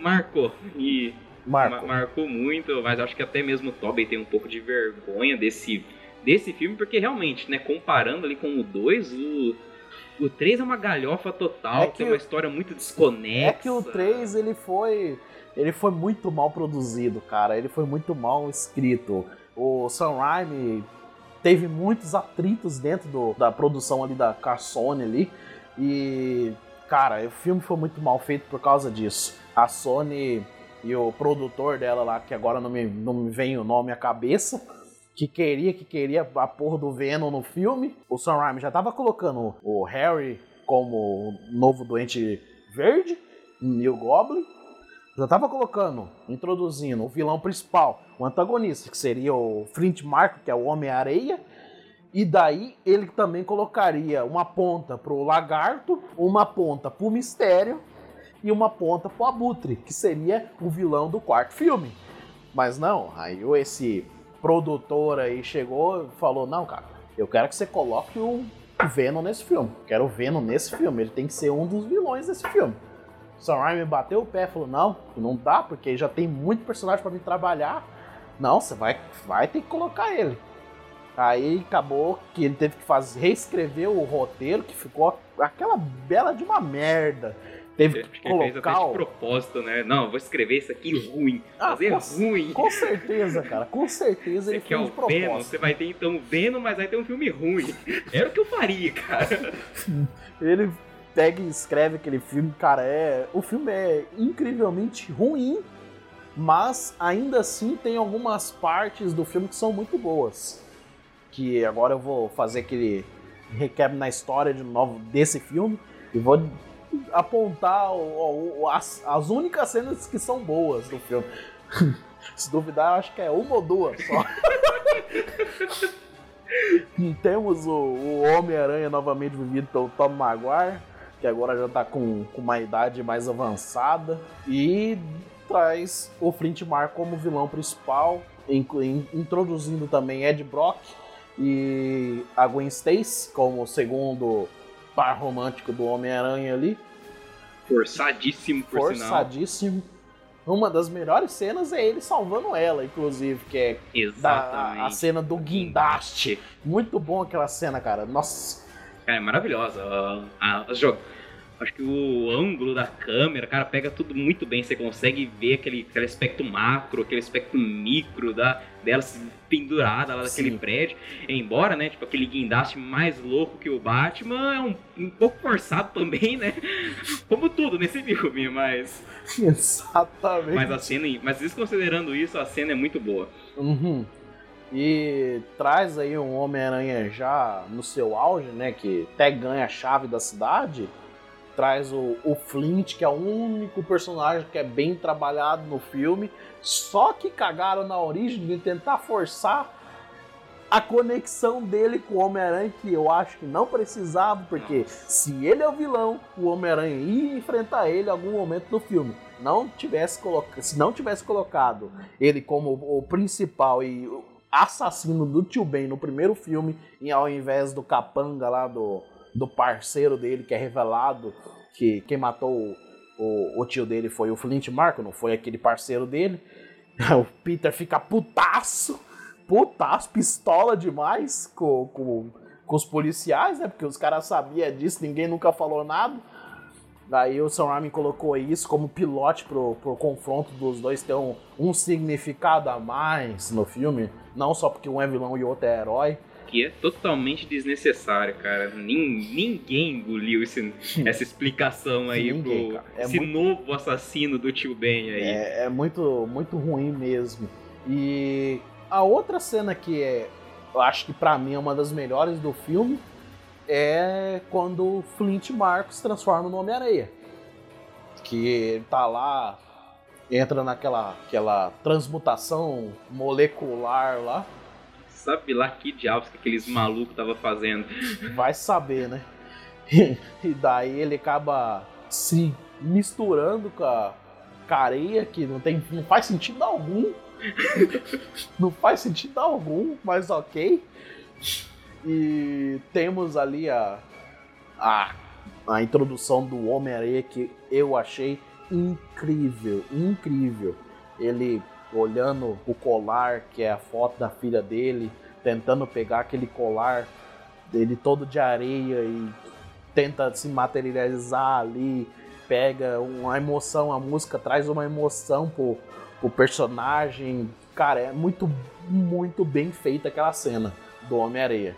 marcou. E marcou, ma marcou muito, mas acho que até mesmo o Tobey tem um pouco de vergonha desse, desse filme, porque realmente, né, comparando ali com o 2, o, o 3 é uma galhofa total, é que tem uma história muito desconexa. É que o 3 ele foi. Ele foi muito mal produzido, cara. Ele foi muito mal escrito. O Sam Raimi teve muitos atritos dentro do, da produção ali da Carsone ali. E, cara, o filme foi muito mal feito por causa disso. A Sony e o produtor dela lá, que agora não me, não me vem o nome à cabeça, que queria que queria a porra do Venom no filme. O Sam Raimi já tava colocando o Harry como novo doente verde, New Goblin. Já tava colocando, introduzindo o vilão principal, o antagonista, que seria o Flint Marco, que é o Homem-Areia. E daí ele também colocaria uma ponta pro Lagarto, uma ponta pro Mistério e uma ponta pro Abutre, que seria o vilão do quarto filme. Mas não, aí esse produtor aí chegou e falou: Não, cara, eu quero que você coloque o Venom nesse filme. Quero o Venom nesse filme. Ele tem que ser um dos vilões desse filme. Sam Raimi bateu o pé e falou: Não, não dá, porque já tem muito personagem para me trabalhar. Não, você vai, vai ter que colocar ele. Aí acabou que ele teve que fazer, reescrever o roteiro, que ficou aquela bela de uma merda. Teve Acho que, que colocar fez de propósito, né? Não, vou escrever isso aqui ruim. Ah, fazer com, ruim. Com certeza, cara. Com certeza você ele fez de propósito. Venom, você vai ter então Venom, mas vai ter um filme ruim. Era o que eu faria, cara. ele pega e escreve aquele filme, cara, é... O filme é incrivelmente ruim, mas ainda assim tem algumas partes do filme que são muito boas. Que agora eu vou fazer aquele recap na história de novo desse filme e vou apontar o, o, as, as únicas cenas que são boas do filme. Se duvidar, acho que é uma ou duas só. Temos o, o Homem-Aranha novamente vivido pelo Tom Maguire, que agora já tá com, com uma idade mais avançada. E traz o Flint Marko como vilão principal, introduzindo também Ed Brock e a Gwen Stacy como segundo par romântico do Homem-Aranha ali. Forçadíssimo, por Forçadíssimo. Sinal. Uma das melhores cenas é ele salvando ela, inclusive, que é da, a cena do guindaste. Muito bom aquela cena, cara. Nossa. É maravilhosa. As, Acho que o ângulo da câmera, cara, pega tudo muito bem. Você consegue ver aquele, aquele aspecto macro, aquele aspecto micro da, dela pendurada lá daquele Sim. prédio. Embora, né, tipo, aquele guindaste mais louco que o Batman é um, um pouco forçado também, né? Como tudo nesse filme, mas. Exatamente. Mas a cena, mas desconsiderando isso, a cena é muito boa. Uhum. E traz aí um Homem-Aranha já no seu auge, né? Que até ganha a chave da cidade traz o, o Flint, que é o único personagem que é bem trabalhado no filme, só que cagaram na origem de tentar forçar a conexão dele com o Homem-Aranha, que eu acho que não precisava, porque se ele é o vilão, o Homem-Aranha ia enfrentar ele em algum momento do filme. Não tivesse colocado, se não tivesse colocado ele como o principal e assassino do Tio Ben no primeiro filme, e ao invés do capanga lá do, do parceiro dele, que é revelado que quem matou o, o, tio dele foi o Flint Marco, não foi aquele parceiro dele. O Peter fica putaço, putaço, pistola demais com, com, com os policiais, né? Porque os caras sabiam disso, ninguém nunca falou nada. Daí o Sam Raimi colocou isso como pilote pro, pro confronto dos dois ter um, um significado a mais no filme. Não só porque um é vilão e o outro é herói. Que é totalmente desnecessário, cara. Nin, ninguém engoliu esse, essa explicação aí Ninguém, pro. É esse muito- novo assassino do tio Ben aí. É, é muito, muito ruim mesmo. E a outra cena que é, eu acho que pra mim é uma das melhores do filme é quando o Flint Marcos se transforma no Homem-Areia. Que ele tá lá, entra naquela aquela transmutação molecular lá, Sabe lá que diabos que aqueles malucos tava fazendo. vai saber, né? e daí ele acaba se misturando com a, com a areia, que não, tem, não faz sentido algum. não faz sentido algum, mas ok. E temos ali a, a, a introdução do Homem-Areia que eu achei incrível, incrível. Ele olhando o colar, que é a foto da filha dele, tentando pegar aquele colar dele todo de areia e tenta se materializar ali, pega uma emoção, a música traz uma emoção pro, pro personagem. Cara, é muito, muito bem feita aquela cena do Homem-Areia.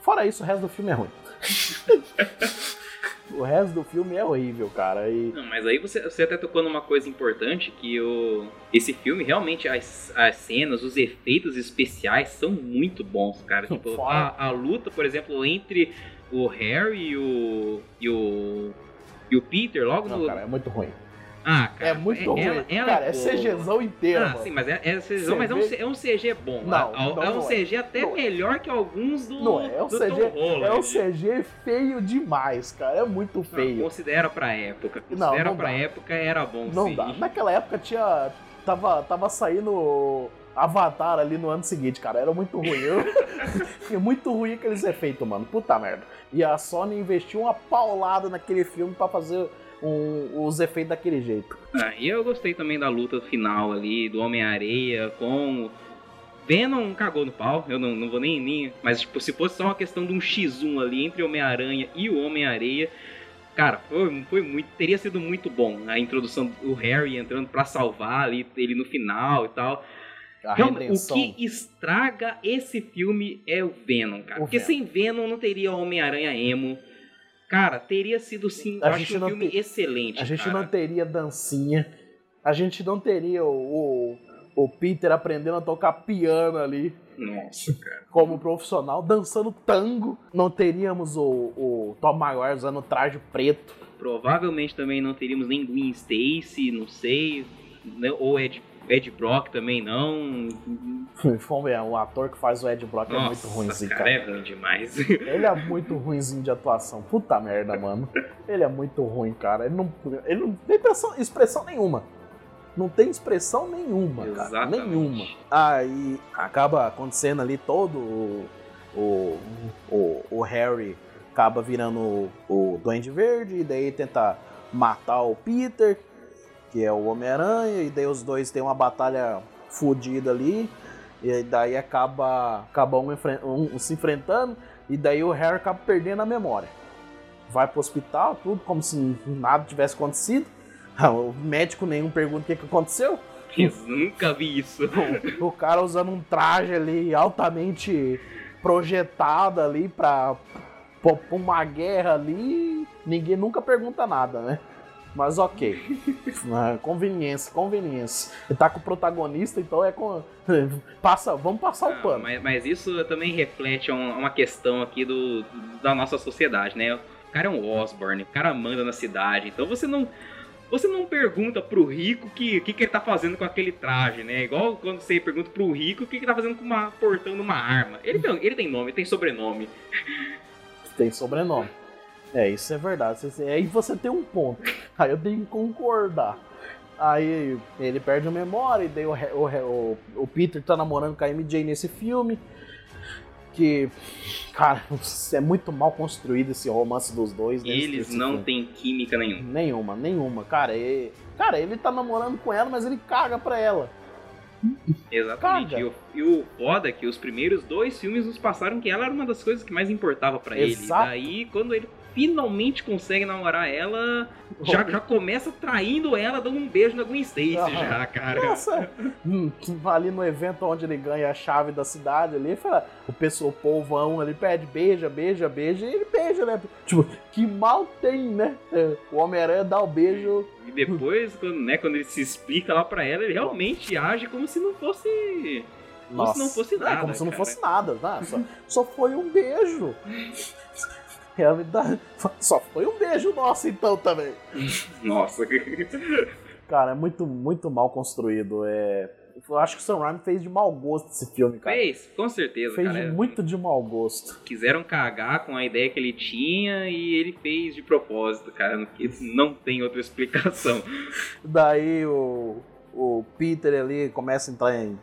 Fora isso, o resto do filme é ruim. o resto do filme é horrível, cara. E Não, mas aí você, você até tocou numa coisa importante, que o, esse filme, realmente, as, as cenas, os efeitos especiais são muito bons, cara. Tipo, a, a luta, por exemplo, entre o Harry e o. e o. E o Peter, logo não, no. cara, é muito ruim. Ah, cara. É muito ruim. ela- ela cara, é boa. CGzão inteiro, Ah, mano. sim, mas é, é, CG, Você mas é um, é um CG bom. Não, é, não, é um não é. CG até Não é. melhor que alguns do, Não é, é um CG, Holland. é um CG feio demais, cara. É muito Não, feio. considera pra época. Não, Considera não pra dá. época, era bom Não sim. dá. Naquela época tinha. Tava, tava saindo Avatar ali no ano seguinte, cara. Era muito ruim. Eu... é muito ruim aqueles efeitos, mano. Puta merda. E a Sony investiu uma paulada naquele filme pra fazer um- os efeitos daquele jeito. Ah, e eu gostei também da luta final ali, do Homem-Areia com. Venom cagou no pau, eu não, não vou nem, nem. Mas, tipo, se fosse só uma questão de um X1 ali entre Homem-Aranha e o Homem-Areia. Cara, foi, foi muito. Teria sido muito bom a introdução do Harry entrando pra salvar ali ele no final e tal. Redenção. o que estraga esse filme é o Venom, cara. O Porque Venom. sem Venom não teria Homem-Aranha emo. Cara, teria sido sim. A gente um não filme tem- excelente. A gente cara. não teria dancinha. A gente não teria o, o, o Peter aprendendo a tocar piano ali. Nossa, cara. como profissional, dançando tango. Não teríamos o, o Tom Maguire usando traje preto. Provavelmente também não teríamos nem Gwen Stacy, não sei. né, Ou Ed, Ed Brock também não. Vamos ver, o ator que faz o Ed Brock é muito Nossa, ruimzinho, cara, cara. é ruim demais. Ele é muito ruimzinho de atuação. Puta merda, mano. Ele é muito ruim, cara. Ele não, ele não tem expressão, expressão nenhuma. Não tem expressão nenhuma, cara. Exatamente. Nenhuma. Aí acaba acontecendo ali todo o, o, o, o Harry acaba virando o, o Duende Verde e daí tenta matar o Peter, que é o Homem-Aranha, e daí os dois têm uma batalha fodida ali. E daí acaba, acaba um, um se enfrentando e daí o Harry acaba perdendo a memória. Vai pro hospital, tudo como se nada tivesse acontecido. O médico nenhum pergunta o que, que aconteceu. Eu nunca vi isso. O, o cara usando um traje ali altamente projetado ali pra, pra, pra uma guerra ali. Ninguém nunca pergunta nada, né? Mas ok. Ah, conveniência, conveniência. Ele tá com o protagonista, então é com. Passa, vamos passar o Ah, pano. mas, mas isso também reflete um- uma questão aqui do, da nossa sociedade, né? O cara é um Osborne, o cara manda na cidade, então você não. Você não pergunta pro rico o que, que, que ele tá fazendo com aquele traje, né? Igual quando você pergunta pro rico o que, que ele tá fazendo com uma, portando uma arma. Ele tem, ele tem nome, ele tem sobrenome. Tem sobrenome. É, isso é verdade. Aí você tem um ponto. Aí eu tenho que concordar. Aí ele perde a memória, e daí o, o, o, o Peter tá namorando com a MJ nesse filme. Que, cara, é muito mal construído esse romance dos dois. né, Eles não têm química nenhuma. Nenhuma, nenhuma. Cara, e, cara, ele tá namorando com ela, mas ele caga pra ela. Exatamente. E o, e o foda é que os primeiros dois filmes nos passaram que ela era uma das coisas que mais importava pra ele. Exato. Daí, quando ele finalmente consegue namorar ela, já, já começa traindo ela, dando um beijo na Gwen Stacy Ah, já, cara. Nossa, hum, ali no evento onde ele ganha a chave da cidade ali, fala, o pessoal, o povão ali pede, beija, beija, beija, e ele beija, né? Tipo, que mal tem, né? É, O Homem-Aranha dá o beijo. E depois, quando, né, quando ele se explica lá pra ela, ele realmente age como se não fosse. Como se não fosse É, nada, como se não cara. fosse nada, tá? Só, só foi um beijo. Realidade. Só foi um beijo nosso, então, também. Nossa. Cara, é muito, muito mal construído. É... Eu acho que o Sam Raimi fez de mau gosto esse filme, cara. Fez, com certeza, Fez cara. de muito de mau gosto. Quiseram cagar com a ideia que ele tinha e ele fez de propósito, cara. Não tem outra explicação. Daí o, o Peter ali começa a entrar em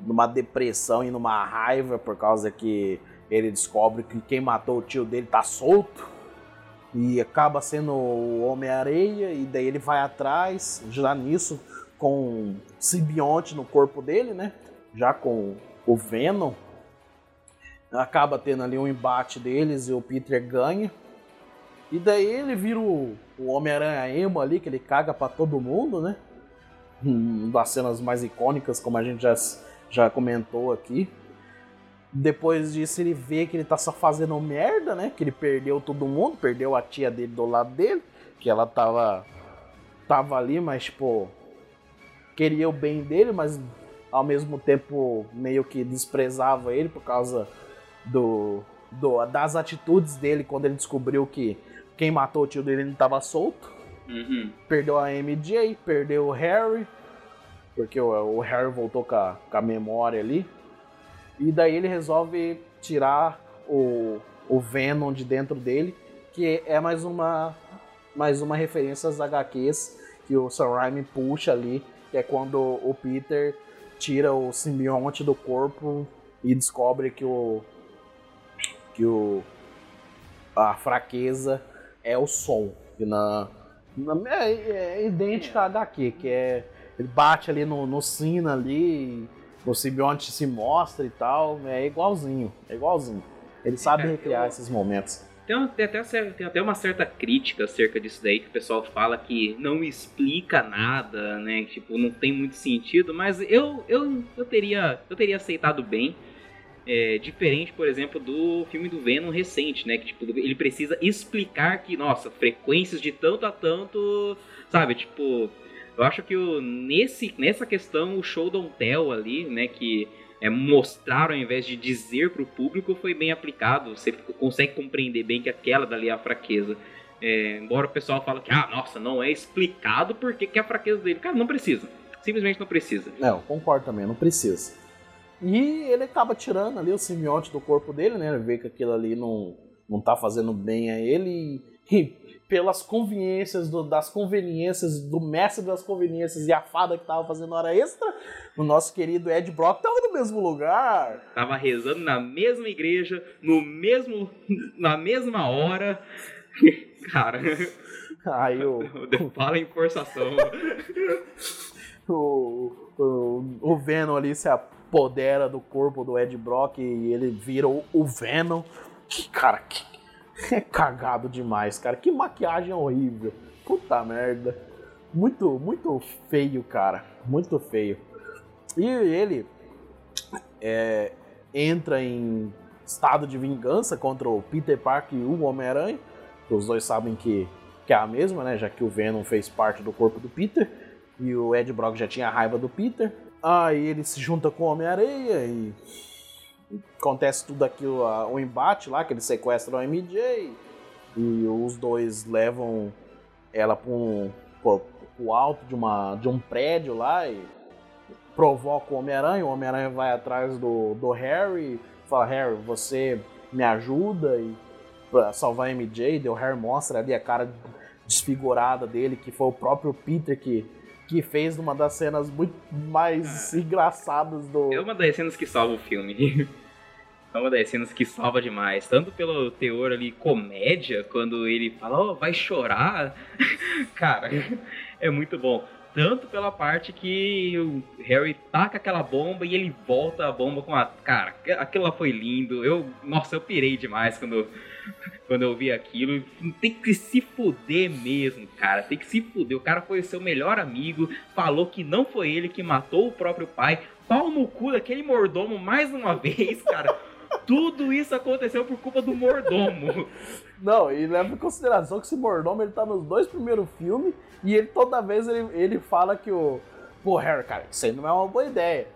numa depressão e numa raiva por causa que ele descobre que quem matou o tio dele tá solto e acaba sendo o Homem-Areia e daí ele vai atrás, já nisso com simbionte no corpo dele, né? Já com o Venom. Acaba tendo ali um embate deles e o Peter ganha. E daí ele vira o, o Homem-Aranha emo ali, que ele caga pra todo mundo, né? Uma das cenas mais icônicas, como a gente já, já comentou aqui. Depois disso, ele vê que ele tá só fazendo merda, né? Que ele perdeu todo mundo, perdeu a tia dele do lado dele, que ela tava, tava ali, mas, tipo, queria o bem dele, mas ao mesmo tempo meio que desprezava ele por causa do, do das atitudes dele quando ele descobriu que quem matou o tio dele não tava solto. Uhum. Perdeu a MJ, perdeu o Harry, porque o, o Harry voltou com a, com a memória ali. E daí ele resolve tirar o, o Venom de dentro dele, que é mais uma, mais uma referência às HQs que o Sam Raimi puxa ali, que é quando o Peter tira o simbionte do corpo e descobre que o que o a fraqueza é o som. E na, na- é, é idêntica à HQ, que é ele bate ali no, no sino ali, o simbionte se mostra e tal, é igualzinho, é igualzinho. Ele sabe cara, recriar eu- esses momentos. Tem, tem até, tem até uma certa crítica acerca disso daí, que o pessoal fala que não explica nada, né? Tipo, não tem muito sentido, mas eu, eu, eu, teria, eu teria aceitado bem. É, diferente, por exemplo, do filme do Venom recente, né? Que tipo, ele precisa explicar que, nossa, frequências de tanto a tanto, sabe? Tipo, eu acho que o, nesse, nessa questão o show don't tell ali, né? Que é, mostrar ao invés de dizer pro público foi bem aplicado. Você consegue compreender bem que aquela dali é a fraqueza. É, embora o pessoal fale que, ah, nossa, não é explicado porque que é a fraqueza dele. Cara, não precisa. Simplesmente não precisa. Não, concordo também, não precisa. E ele acaba tirando ali o simbionte do corpo dele, né? Ele vê que aquilo ali não, não tá fazendo bem a ele e, e pelas conveniências do- das conveniências do mestre das conveniências e a fada que tava fazendo hora extra, o nosso querido Ed Brock tava no mesmo lugar. Tava rezando na mesma igreja, no mesmo, na mesma hora. Cara, Aí o, fala em forçação. o, o, o Venom ali se apodera do corpo do Ed Brock e ele vira o, o Venom. Que, cara, que, é cagado demais, cara. Que maquiagem horrível. Puta merda. Muito, muito feio, cara. Muito feio. E ele é, entra em estado de vingança contra o Peter Parker e o Homem-Aranha. Os dois sabem que, que é a mesma, né? Já que o Venom fez parte do corpo do Peter. E o Ed Brock já tinha raiva do Peter. Aí ele se junta com o Homem-Areia e acontece tudo aquilo, o embate lá, que eles sequestram a MJ. E os dois levam ela para um, pro alto de, uma, de um prédio lá e provoca o Homem-Aranha. O Homem-Aranha vai atrás do, do Harry fala: Harry, você me ajuda e pra salvar a MJ. Daí o Harry mostra ali a cara desfigurada dele, que foi o próprio Peter que, que fez uma das cenas muito mais engraçadas do. É uma das cenas que salva o filme. É uma das cenas que salva demais. Tanto pelo teor ali, comédia, quando ele fala, oh, vai chorar. Cara, é muito bom. Tanto pela parte que o Harry taca aquela bomba e ele volta a bomba com a. Cara, aquilo lá foi lindo. Eu, nossa, eu pirei demais quando, quando eu vi aquilo. Tem que se fuder mesmo, cara. Tem que se fuder. O cara foi seu melhor amigo. Falou que não foi ele que matou o próprio pai. Pau no cu daquele mordomo mais uma vez, cara. Tudo isso aconteceu por culpa do mordomo. Não, e leva em consideração que esse mordomo ele tá nos dois primeiros filmes e ele toda vez ele, ele fala que o. Pô, Harry, cara, isso aí não é uma boa ideia.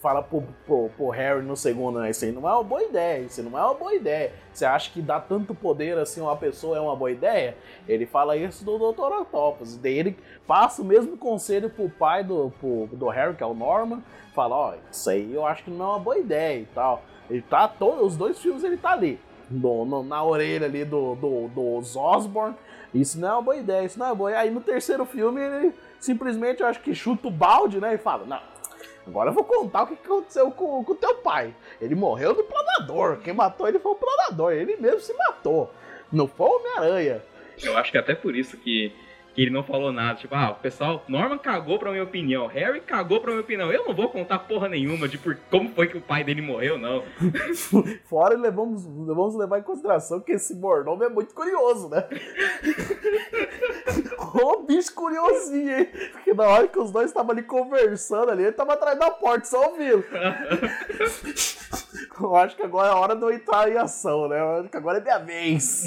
Fala pro, pro, pro Harry no segundo, né? Isso aí não é uma boa ideia. Isso não é uma boa ideia. Você acha que dá tanto poder assim uma pessoa é uma boa ideia? Ele fala isso do Dr. Octopus. Daí ele passa o mesmo conselho pro pai do, pro, do Harry, que é o Norman. Fala, ó, isso aí eu acho que não é uma boa ideia e tal. Ele tá todos os dois filmes ele tá ali. No, no, na orelha ali do, do, dos Osborne isso não é uma boa ideia, isso não é boa. Aí no terceiro filme ele simplesmente, eu acho que chuta o balde, né? E fala, não, agora eu vou contar o que aconteceu com o teu pai. Ele morreu do planador. Quem matou ele foi o planador. Ele mesmo se matou. Não foi o Homem-Aranha. Eu acho que até por isso que que ele não falou nada. Tipo, ah, o pessoal, Norman cagou pra minha opinião, Harry cagou pra minha opinião. Eu não vou contar porra nenhuma de por, como foi que o pai dele morreu, não. Fora levamos, vamos levar em consideração que esse mordomo é muito curioso, né? Ô bicho curiosinho, hein? Porque na hora que os dois estavam ali conversando ali, ele tava atrás da porta, só ouvindo. eu acho que agora é a hora de eu entrar em ação, né? Eu acho que agora é minha vez.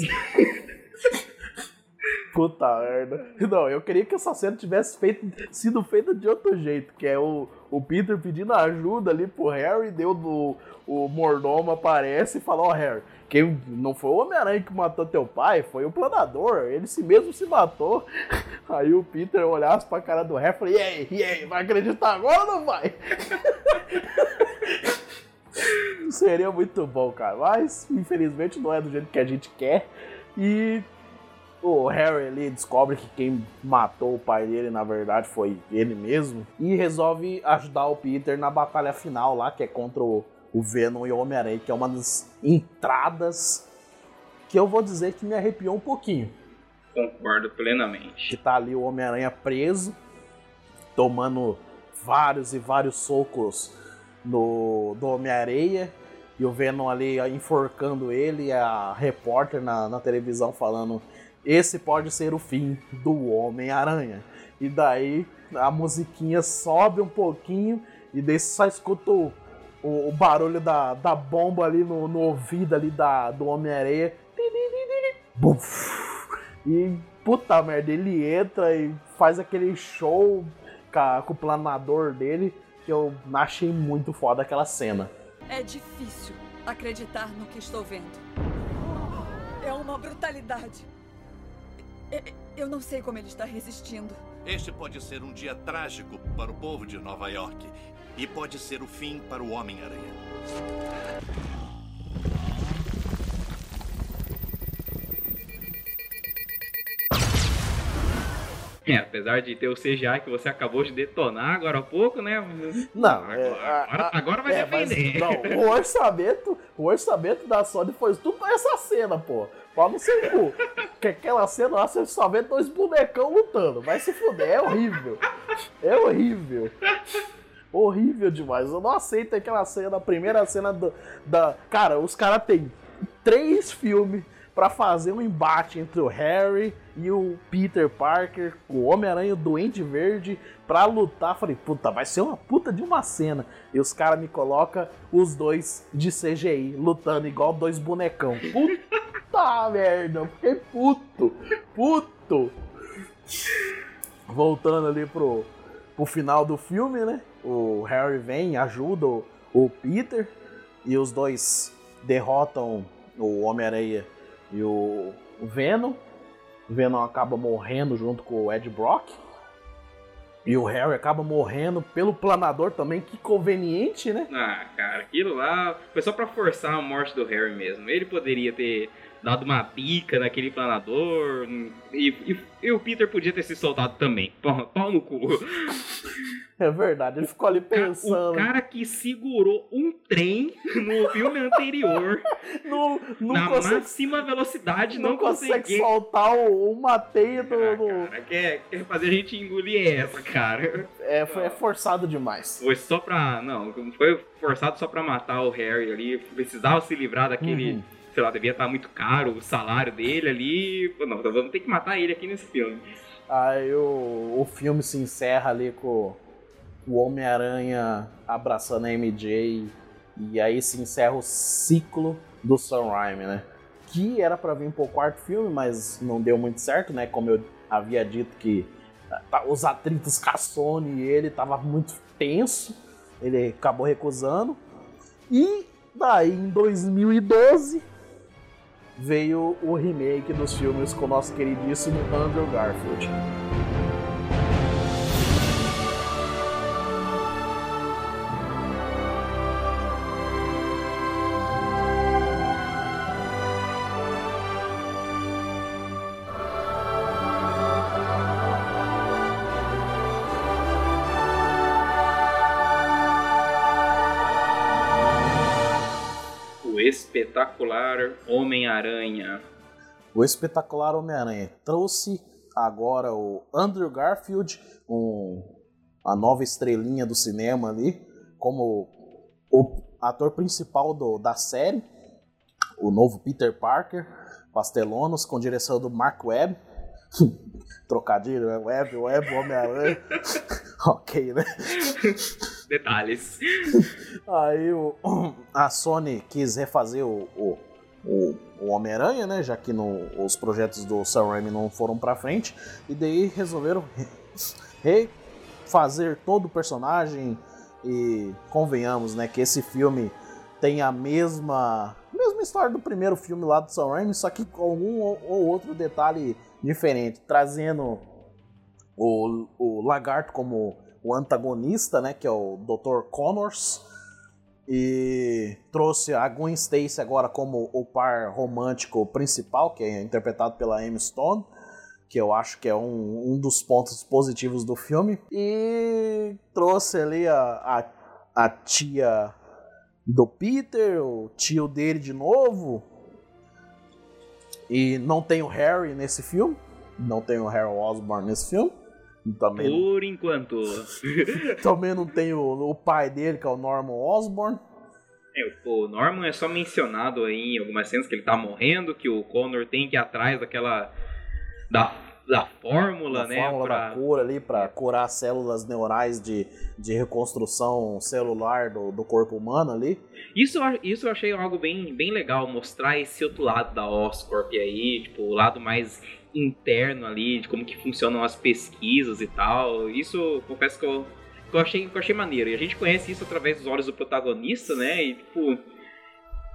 Puta merda. Não, eu queria que essa cena tivesse feito, sido feita de outro jeito, que é o, o Peter pedindo ajuda ali pro Harry, deu do, o mordomo aparece e fala, ó oh, Harry, quem não foi o Homem-Aranha que matou teu pai, foi o planador, ele si mesmo se matou. Aí o Peter olhasse pra cara do Harry e falou, e aí, e aí, vai acreditar agora ou não vai? Seria muito bom, cara, mas infelizmente não é do jeito que a gente quer. E o Harry ali descobre que quem matou o pai dele, na verdade, foi ele mesmo. E resolve ajudar o Peter na batalha final lá, que é contra o, Venom e o Homem-Aranha, que é uma das entradas que eu vou dizer que me arrepiou um pouquinho. Concordo plenamente. Que tá ali o Homem-Aranha preso, tomando vários e vários socos no, do Homem-Areia. E o Venom ali enforcando ele, a repórter na, na televisão falando esse pode ser o fim do Homem-Aranha. E daí a musiquinha sobe um pouquinho e daí só escuta o, o, o barulho da, da bomba ali no, no ouvido ali da, do Homem-Aranha. E puta merda, ele entra e faz aquele show com, com o planador dele que eu achei muito foda aquela cena. É difícil acreditar no que estou vendo. É uma brutalidade. Eu não sei como ele está resistindo. Este pode ser um dia trágico para o povo de Nova York. E pode ser o fim para o Homem-Aranha. É, apesar de ter o CGI que você acabou de detonar agora há pouco, né? Não, agora, é, agora, agora vai é, defender. Mas, não, o orçamento, o orçamento da Sony foi tudo pra essa cena, pô. Pau no seu cu. Que aquela cena lá você só vê dois bonecão lutando. Vai se fuder, é horrível. É horrível. Horrível demais. Eu não aceito aquela cena, a primeira cena do, da. Cara, os caras têm três filmes para fazer um embate entre o Harry e o Peter Parker, o Homem-Aranha Doente Verde, pra lutar. Falei, puta, vai ser uma puta de uma cena. E os caras me colocam os dois de CGI lutando igual dois bonecão. Puta merda, fiquei puto. Puto. Voltando ali pro, pro final do filme, né? O Harry vem, ajuda o, o Peter e os dois derrotam o Homem-Aranha e o Venom. O Venom acaba morrendo junto com o Ed Brock. E o Harry acaba morrendo pelo planador também, que conveniente, né? Ah, cara, aquilo lá foi só pra forçar a morte do Harry mesmo. Ele poderia ter dado uma pica naquele planador. E, e, e, o Peter podia ter se soltado também. Pau, pau no cu. É verdade, ele ficou ali pensando. O cara que segurou um trem no filme anterior não na consegue, máxima velocidade não não, consegue conseguir. soltar o- uma teia do. Ah, cara, quer, quer fazer a gente engolir essa, cara. É, foi, é forçado demais. Foi só pra. Não, foi forçado só pra matar o Harry ali. Precisava se livrar daquele. Uhum. Sei lá, devia estar muito caro o salário dele ali. Pô, Não, vamos ter que matar ele aqui nesse filme. Aí o, o filme se encerra ali com o Homem-Aranha abraçando a MJ. E aí se encerra o ciclo do Sam Raimi, né? Que era pra vir pro quarto filme, mas não deu muito certo, né? Como eu havia dito que tá, os atritos Sony e ele tava muito tenso. Ele acabou recusando. E daí em 2012 veio o remake dos filmes com o nosso queridíssimo Andrew Garfield. Espetacular Homem-Aranha. O espetacular Homem-Aranha trouxe agora o Andrew Garfield, um, a nova estrelinha do cinema ali, como o ator principal do- da série, o novo Peter Parker, Pastelonos, com direção do Mark Webb. Trocadilho, né? Webb, Webb, Homem-Aranha. ok, né? Detalhes. Aí o, a Sony quis refazer o, o, o, o Homem-Aranha, né? Já que no- os projetos do Sam Raimi não foram pra frente. E daí resolveram re- refazer todo o personagem. E convenhamos, né? Que esse filme tem a mesma, mesma história do primeiro filme lá do Sam Raimi, só que com algum ou ou outro detalhe diferente. Trazendo o, o Lagarto como o antagonista, né, que é o Dr. Connors, e trouxe a Gwen Stacy agora como o par romântico principal, que é interpretado pela Emma Stone, que eu acho que é um, um dos pontos positivos do filme, e trouxe ali a, a, a tia do Peter, o tio dele de novo, e não tem o Harry nesse filme, não tem o Harry Osborn nesse filme, também Por enquanto. também não tem o, o pai dele, que é o Norman Osborn. É, o Norman é só mencionado aí em algumas cenas que ele tá morrendo, que o Connor tem que ir atrás daquela. da, da fórmula, Da né? fórmula pra- da cura ali para curar as células neurais de, de reconstrução celular do, do corpo humano ali. Isso, isso eu achei algo bem, bem legal, mostrar esse outro lado da Oscorp aí, tipo, o lado mais interno ali, de como que funcionam as pesquisas e tal. Isso, confesso que eu, que eu, achei, que eu achei maneiro. E a gente conhece isso através dos olhos do protagonista, né? E, tipo,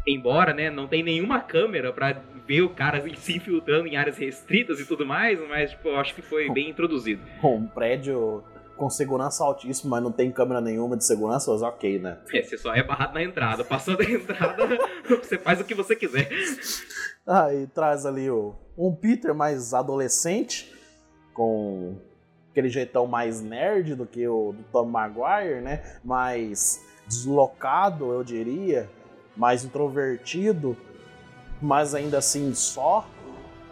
embora, né, não tem nenhuma câmera pra ver o cara se infiltrando em áreas restritas e tudo mais, mas, tipo, eu acho que foi bem introduzido. Um prédio com segurança altíssima, mas não tem câmera nenhuma de segurança, mas ok, né? É, você só é barrado na entrada. Passou da entrada, você faz o que você quiser. Aí traz ali o, um Peter mais adolescente, com aquele jeitão mais nerd do que o do Tom Maguire, né? Mais deslocado, eu diria, mais introvertido, mas ainda assim só,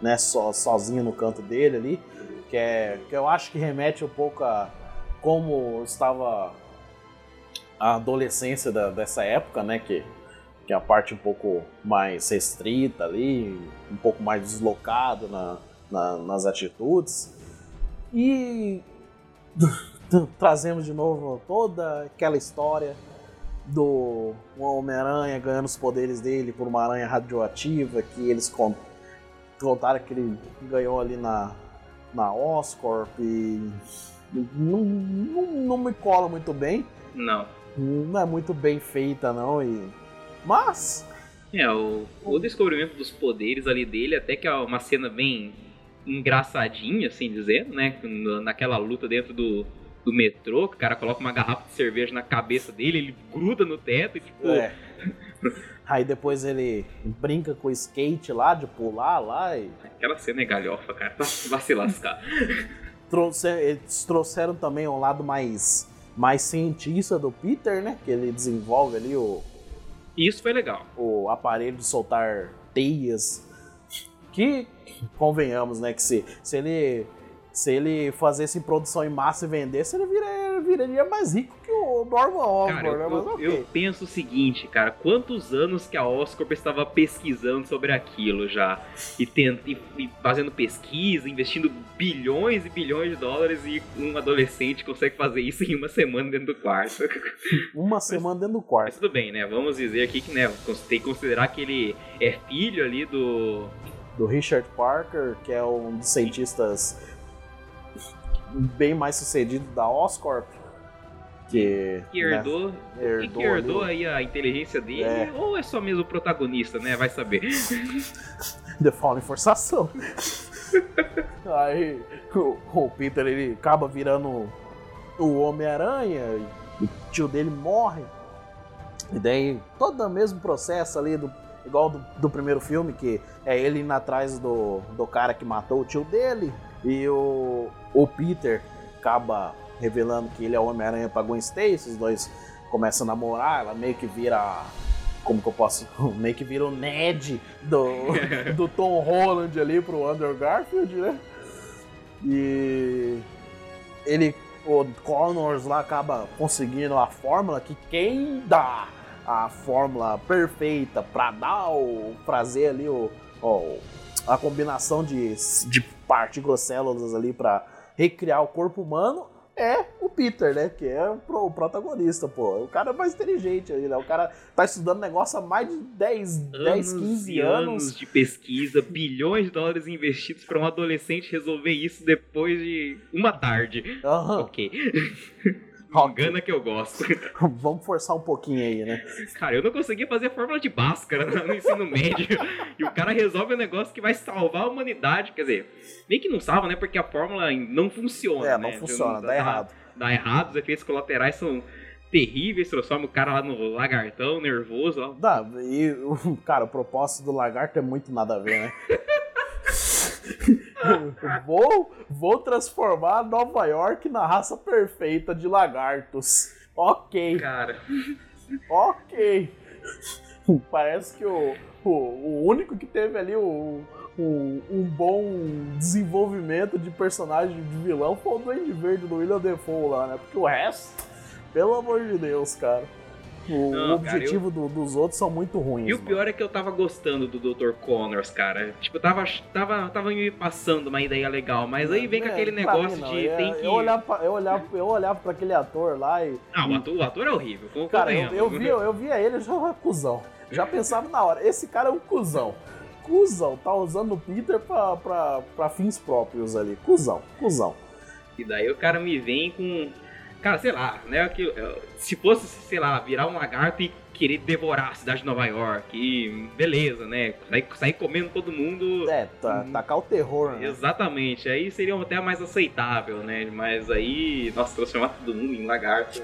né? Só, sozinho no canto dele ali, que, é, que eu acho que remete um pouco a como estava a adolescência da- dessa época, né? Que que é a parte um pouco mais restrita ali, um pouco mais deslocado na, na- nas atitudes. E trazemos de novo toda aquela história do Homem-Aranha ganhando os poderes dele por uma aranha radioativa que eles con- contaram que ele ganhou ali na, na Oscorp e não, não, não me cola muito bem. Não. Não é muito bem feita não e mas É, o, o descobrimento dos poderes ali dele, até que é uma cena bem engraçadinha, assim dizendo, né? Na- Naquela luta dentro do, do metrô, que o cara coloca uma garrafa de cerveja na cabeça dele, ele gruda no teto e tipo. É. Aí depois ele brinca com o skate lá, de pular lá e. Aquela cena é galhofa, cara. Vai se lascar. Trouxe, eles trouxeram também um lado mais mais cientista do Peter, né? Que ele desenvolve ali o, Isso foi legal. o aparelho de soltar teias. Que, convenhamos, né? Que se, se ele. Se ele fazesse em produção em massa e vendesse, ele vira- viraria mais rico que o Norman Cara, Osborn, eu, né? Mas eu- ok. eu penso o seguinte, cara, quantos anos que a Oscorp estava pesquisando sobre aquilo já? E, tent, e, e fazendo pesquisa, investindo bilhões e bilhões de dólares e um adolescente consegue fazer isso em uma semana dentro do quarto. Uma semana dentro do Mas quarto. tudo bem, né? Vamos dizer aqui que, né, tem que considerar que ele é filho ali do. Do Richard Parker, que é um dos cientistas bem mais sucedido da Oscorp. Que, que né, herdou. que, herdou que herdou ali aí a inteligência dele, É. ou é só mesmo o protagonista, né? Vai saber. The Fallen Forçação. Aí o, o Peter ele acaba virando o Homem-Aranha o tio dele morre. E daí todo o mesmo processo ali, do, igual do, do primeiro filme, que é ele indo atrás do, do cara que matou o tio dele. E o, o Peter acaba revelando que ele é o Homem-Aranha pra Gwen Stacy. Os dois começam a namorar, ela meio que vira. Como que eu posso. Meio que vira o Ned do, do Tom Holland ali pro Andrew Garfield, né? E ele, o Connors lá acaba conseguindo a fórmula que quem dá a fórmula perfeita pra dar o prazer ali, o, o- a combinação de, de partículas células ali pra recriar o corpo humano é o Peter, né? Que é o pro- o protagonista, pô. O cara é mais inteligente aí, né? O cara tá estudando negócio há mais de 10, 10 15 e anos. de pesquisa, bilhões de dólares investidos para um adolescente resolver isso depois de uma tarde. Aham. Ok. Ok. Engana que eu gosto. Vamos forçar um pouquinho aí, né? Cara, eu não conseguia fazer fórmula de Bhaskara no ensino médio. E o cara resolve um negócio que vai salvar a humanidade. Quer dizer, nem que não salva, né? Porque a fórmula não funciona. É, né? não funciona, dá errado. Dá errado, os efeitos colaterais são terríveis, transforma o cara lá no lagartão, nervoso. Ó. Dá, e, cara, o propósito do lagarto é muito nada a ver, né? vou, vou transformar Nova York na raça perfeita de lagartos. Ok, Cara, ok. Parece que o, o, o único que teve ali o, o- um bom desenvolvimento de personagem de vilão foi o Duende Verde do William Defoe lá, né? Porque o resto, pelo amor de Deus, cara. O Não, cara, objetivo do- dos outros são muito ruins. E o mano. pior é que eu tava gostando do Dr. Connors, cara. Tipo, tava, tava, tava me passando uma ideia legal, mas aí vem com É, aquele pra negócio não. de Eu- tem que. Eu olhava, pra, eu, olhava, eu olhava pra aquele ator lá e. Ah, o ator, o ator é horrível. Cara, eu, eu, via, eu via ele já era cuzão. Já pensava na hora, esse cara é um cuzão. Cuzão, tá usando o Peter pra, pra, pra fins próprios ali. Cuzão, cuzão. E daí o cara me vem com. Cara, sei lá, né? Que, eh, se fosse, sei lá, virar um lagarto e querer devorar a cidade de Nova York, e beleza, né? Sair, sair comendo todo mundo. É, tá, tacar o terror, né? Exatamente, aí seria até mais aceitável, né? Mas aí, nossa, transformar todo mundo em lagarto.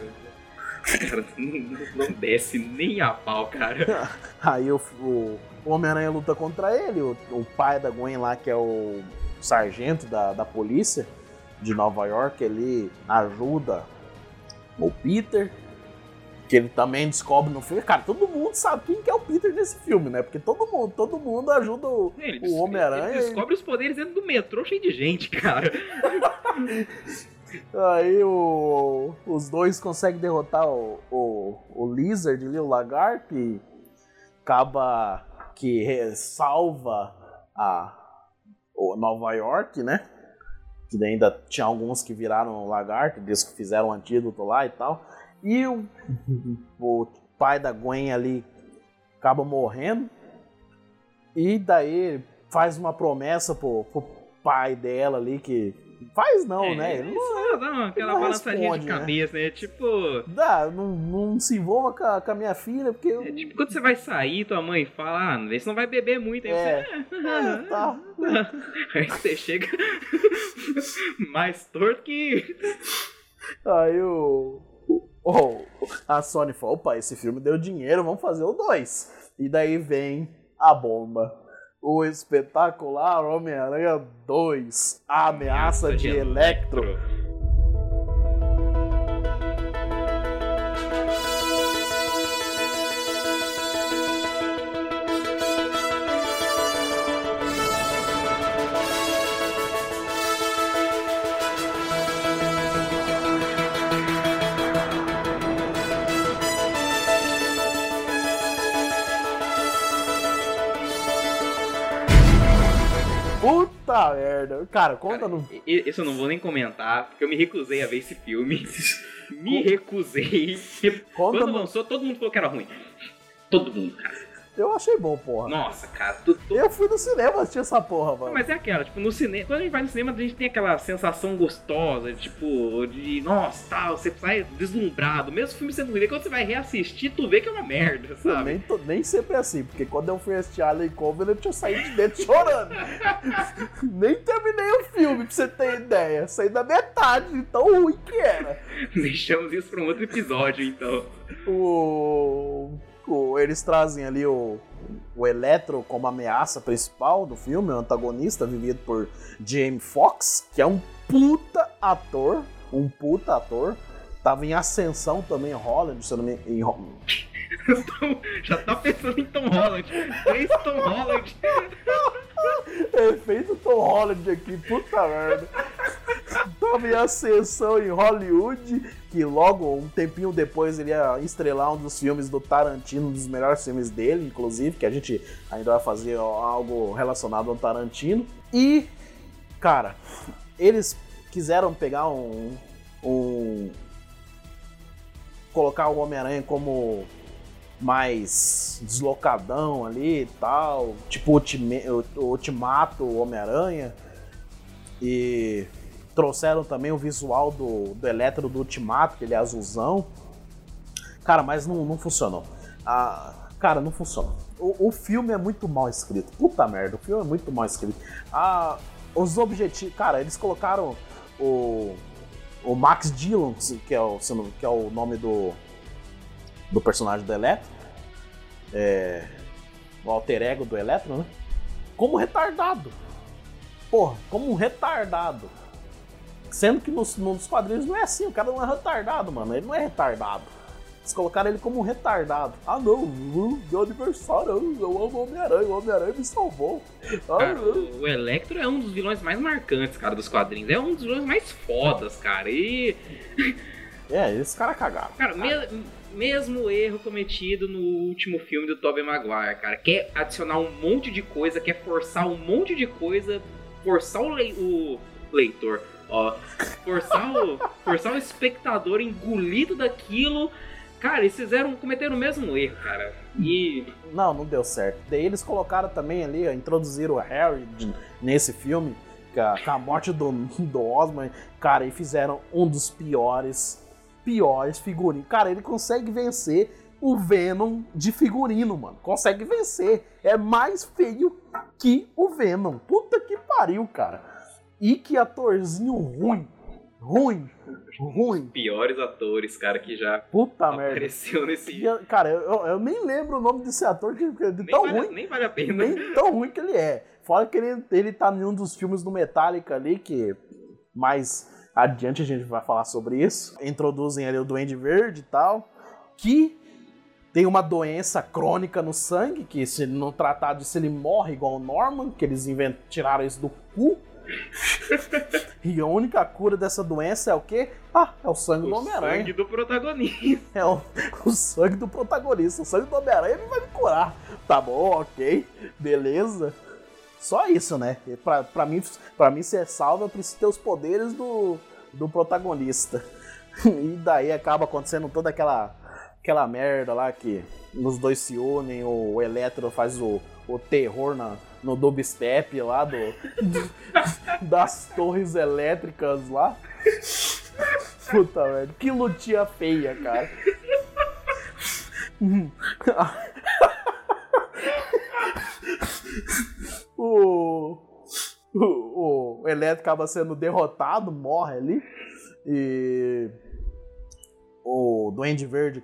Cara, não, não desce nem a pau, cara. Aí o, o Homem-Aranha luta contra ele, o, o pai da Gwen lá, que é o sargento da, da polícia de Nova York, ele ajuda o Peter, que ele também descobre no filme. Cara, todo mundo sabe quem que é o Peter nesse filme, né? Porque todo mundo, todo mundo ajuda o, o Homem-Aranha. ele descobre os poderes dentro do metrô cheio de gente, cara. Aí o- os dois conseguem derrotar o, o, o Lizard ali, o lagarto, e acaba que salva a o Nova York, né? Que ainda tinha alguns que viraram lagarto, diz que fizeram um antídoto lá e tal. E o, o pai da Gwen ali acaba morrendo. E daí faz uma promessa pro, pro pai dela ali que. Faz não, É, né? Ele não- dá uma- aquela não balançadinha responde, de né? cabeça, né? Tipo. Dá, não, não se envolva com a, com a minha filha, porque. eu- É tipo quando você vai sair, tua mãe fala, ah, vê se não vai beber muito. Aí É. você. É, tá. Aí você chega mais torto que. Aí o. o- a Sony falou: opa, esse filme deu dinheiro, vamos fazer o 2. E daí vem a bomba. O espetacular Homem-Aranha 2. A ameaça de Electro. Cara, conta Cara, no. Isso eu não vou nem comentar, porque eu me recusei a ver esse filme. me recusei. Conta Quando no- lançou, todo mundo falou que era ruim. Todo mundo, cara. Eu achei bom, porra. Nossa, cara. tu- tu- Eu fui no cinema assistir essa porra, mano. Mas é aquela, tipo, no cinema. Quando a gente vai no cinema, a gente tem aquela sensação gostosa, tipo, de nossa, tal, você sai deslumbrado. Mesmo o filme sendo ruim, quando você vai reassistir, tu vê que é uma merda, Eu sabe? nem, tô- nem sempre é assim, porque quando eu fui assistir Alien Covenant, eu tinha saído de dentro chorando. nem terminei o filme, pra você ter ideia. Saí da metade, de tão ruim que era. Deixamos isso pra um outro episódio, então. O, eles trazem ali o, o Electro como ameaça principal do filme, o antagonista, vivido por Jamie Foxx, que é um puta ator. Um puta ator. Tava em ascensão também em Holland, se eu não me em Já tá pensando em Tom Holland. Três Tom Holland. É, fez o Tom Holland aqui, puta merda. Tava em ascensão em Hollywood, que logo, um tempinho depois, ele ia estrelar um dos filmes do Tarantino, um dos melhores filmes dele, inclusive, que a gente ainda vai fazer algo relacionado ao Tarantino. E, cara, eles quiseram pegar um. um colocar o Homem-Aranha como mais deslocadão ali e tal, tipo o Ultimato, Homem-Aranha. E trouxeram também o visual do, do Eletro do Ultimato, que ele é azulzão. Cara, mas não, não funcionou. Ah, cara, não funcionou. O, o filme é muito mal escrito. Puta merda, o filme é muito mal escrito. Ah, os objetivos. Cara, eles colocaram o, o Max Dillon, que é o, que é o nome do, do personagem do Eletro. É, o alter ego do Eletro, né? Como retardado. Porra, como um retardado. Sendo que nos, nos quadrinhos não é assim, o cara não é retardado, mano. Ele não é retardado. Eles colocaram ele como um retardado. Ah não, uh, meu aniversário, eu amo o Homem-Aranha, o Homem-Aranha me salvou. Ah, Cara, uh. o Electro é um dos vilões mais marcantes, cara, dos quadrinhos. É um dos vilões mais fodas, cara. E, É, esse cara cagaram. cara, me- mesmo erro cometido no último filme do Tobey Maguire, cara. Quer adicionar um monte de coisa, quer forçar um monte de coisa, forçar o, lei- o leitor, ó. Forçar o, forçar o espectador engolido daquilo. Cara, eles fizeram, cometeram o mesmo erro, cara. E Não, não deu certo. Daí eles colocaram também ali, introduziram o Harry nesse filme, com a, com a morte do, do Osman, cara, e fizeram um dos piores, piores figurinos. Cara, ele consegue vencer o Venom de figurino, mano. Consegue vencer. É mais feio que o Venom. Puta que pariu, cara. E que atorzinho ruim. Ruim. Ruim. piores atores, cara, que já Puta merda. apareceu nesse. E, Cara, eu, eu nem lembro o nome desse ator que, que é de Nem tão vale, ruim. nem vale a pena. Nem tão ruim que ele é. Fora que ele, ele tá em um dos filmes do Metallica ali, que mais adiante a gente vai falar sobre isso. Introduzem ali o Duende Verde e tal. Que tem uma doença crônica no sangue, que se ele não tratar disso, ele morre igual o Norman, que eles invent... tiraram isso do cu. e a única cura dessa doença é o quê? Ah, é o sangue do O Homem-Aranha. sangue do protagonista. É o, o sangue do protagonista. O sangue do Homem-Aranha não vai me curar. Tá bom, ok. Beleza. Só isso, né? Pra, pra, mim, pra mim ser salvo, eu preciso ter os poderes do, do protagonista. E daí acaba acontecendo toda aquela, aquela merda lá que os dois se unem, o Eletro faz o, o terror na, no dubstep lá do, do- das torres elétricas lá. Puta merda, que lutinha feia, cara. o, o, o Eletro acaba sendo derrotado, morre ali. E o Duende Verde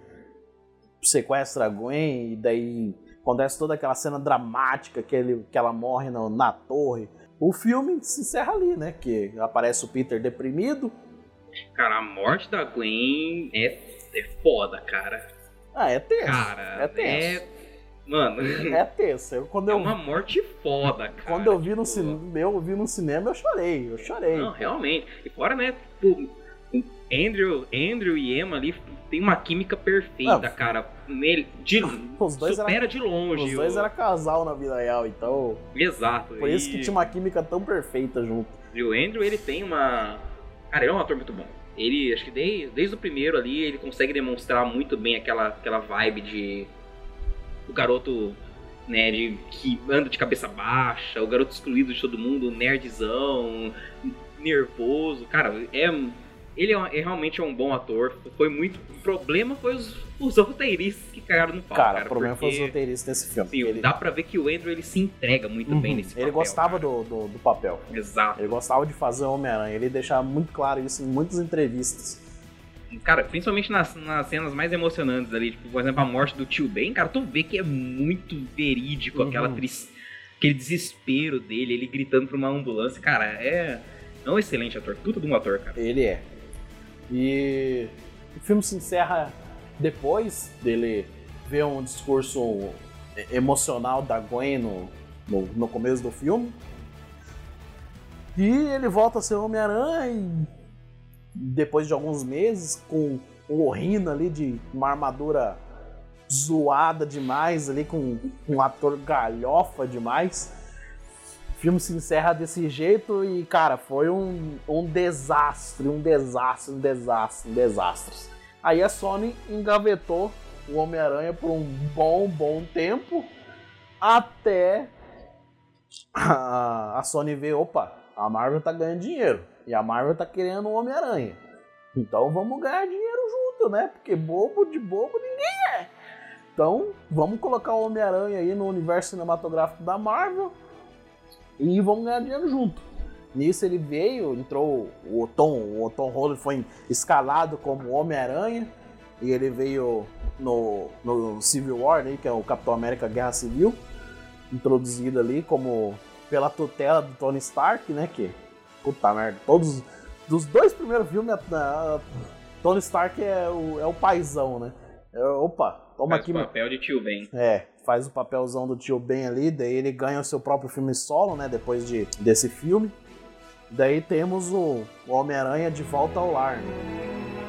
sequestra a Gwen e daí acontece toda aquela cena dramática que, ele, que ela morre no- na torre. O filme se encerra ali, né? Que aparece o Peter deprimido. Cara, a morte da Gwen é, é foda, cara. Ah, é tenso. Cara, é tenso. é. Mano, É tenso. Eu, quando é eu, uma morte foda, cara. quando eu vi no cinema, eu vi no cinema, eu chorei. Eu chorei. Não, realmente. E fora, né, tipo, Andrew, Andrew e Emma ali tem uma química perfeita, Não. cara. Nele, de, Os dois supera era- de longe. Os dois o- eram casal na vida real, então. Exato. Por isso e- que tinha uma química tão perfeita junto. E o Andrew, ele tem uma. Cara, ele é um ator muito bom. Ele, acho que desde, desde o primeiro ali, ele consegue demonstrar muito bem aquela, aquela vibe de. O garoto, né, de, que anda de cabeça baixa, o garoto excluído de todo mundo, nerdzão, nervoso. Cara, é. Ele é, é realmente um bom ator. Foi muito. O problema foi os, os roteiristas que cagaram no pau. Cara, Cara, o problema foi os porque, roteiristas nesse filme. Sim, ele dá pra ver que o Andrew ele se entrega muito bem Uhum. nesse ele papel, gostava cara. do, do, do papel. Exato. Ele gostava de fazer o Homem-Aranha. Ele deixava muito claro isso em muitas entrevistas. Cara, principalmente nas, nas cenas mais emocionantes ali, tipo, por exemplo, a morte do tio Ben, cara, tu vê que é muito verídico Uhum. aquela tris... aquele desespero dele, ele gritando pra uma ambulância, cara, é, é um excelente ator, tudo de um ator, cara. Ele é. E o filme se encerra depois dele ver um discurso emocional da Gwen no, no, no começo do filme. E ele volta a ser Homem-Aranha depois de alguns meses, com um Orrino ali de uma armadura zoada demais, ali com um ator galhofa demais. O filme se encerra desse jeito e, cara, foi um, um desastre, um desastre, um desastre, um desastre. Aí a Sony engavetou o Homem-Aranha por um bom, bom tempo, até a, a Sony ver, opa, a Marvel tá ganhando dinheiro, e a Marvel tá querendo o Homem-Aranha. Então vamos ganhar dinheiro junto, né? Porque bobo de bobo ninguém é. Então vamos colocar o Homem-Aranha aí no universo cinematográfico da Marvel e vamos ganhar dinheiro junto. Nisso ele veio, entrou o Tom, o Tom Holland foi escalado como Homem-Aranha e ele veio no, no Civil War, né, que é o Capitão América Guerra Civil, introduzido ali como pela tutela do Tony Stark, né, que puta merda, todos dos dois primeiros filmes, a, a- Tony Stark é o, é o paizão, né? É, opa, toma Faz aqui meu papel de tio Ben. é, faz o papelzão do tio Ben ali, daí ele ganha o seu próprio filme solo, né? Depois de, desse filme. Daí temos o, Homem-Aranha de volta ao lar. né?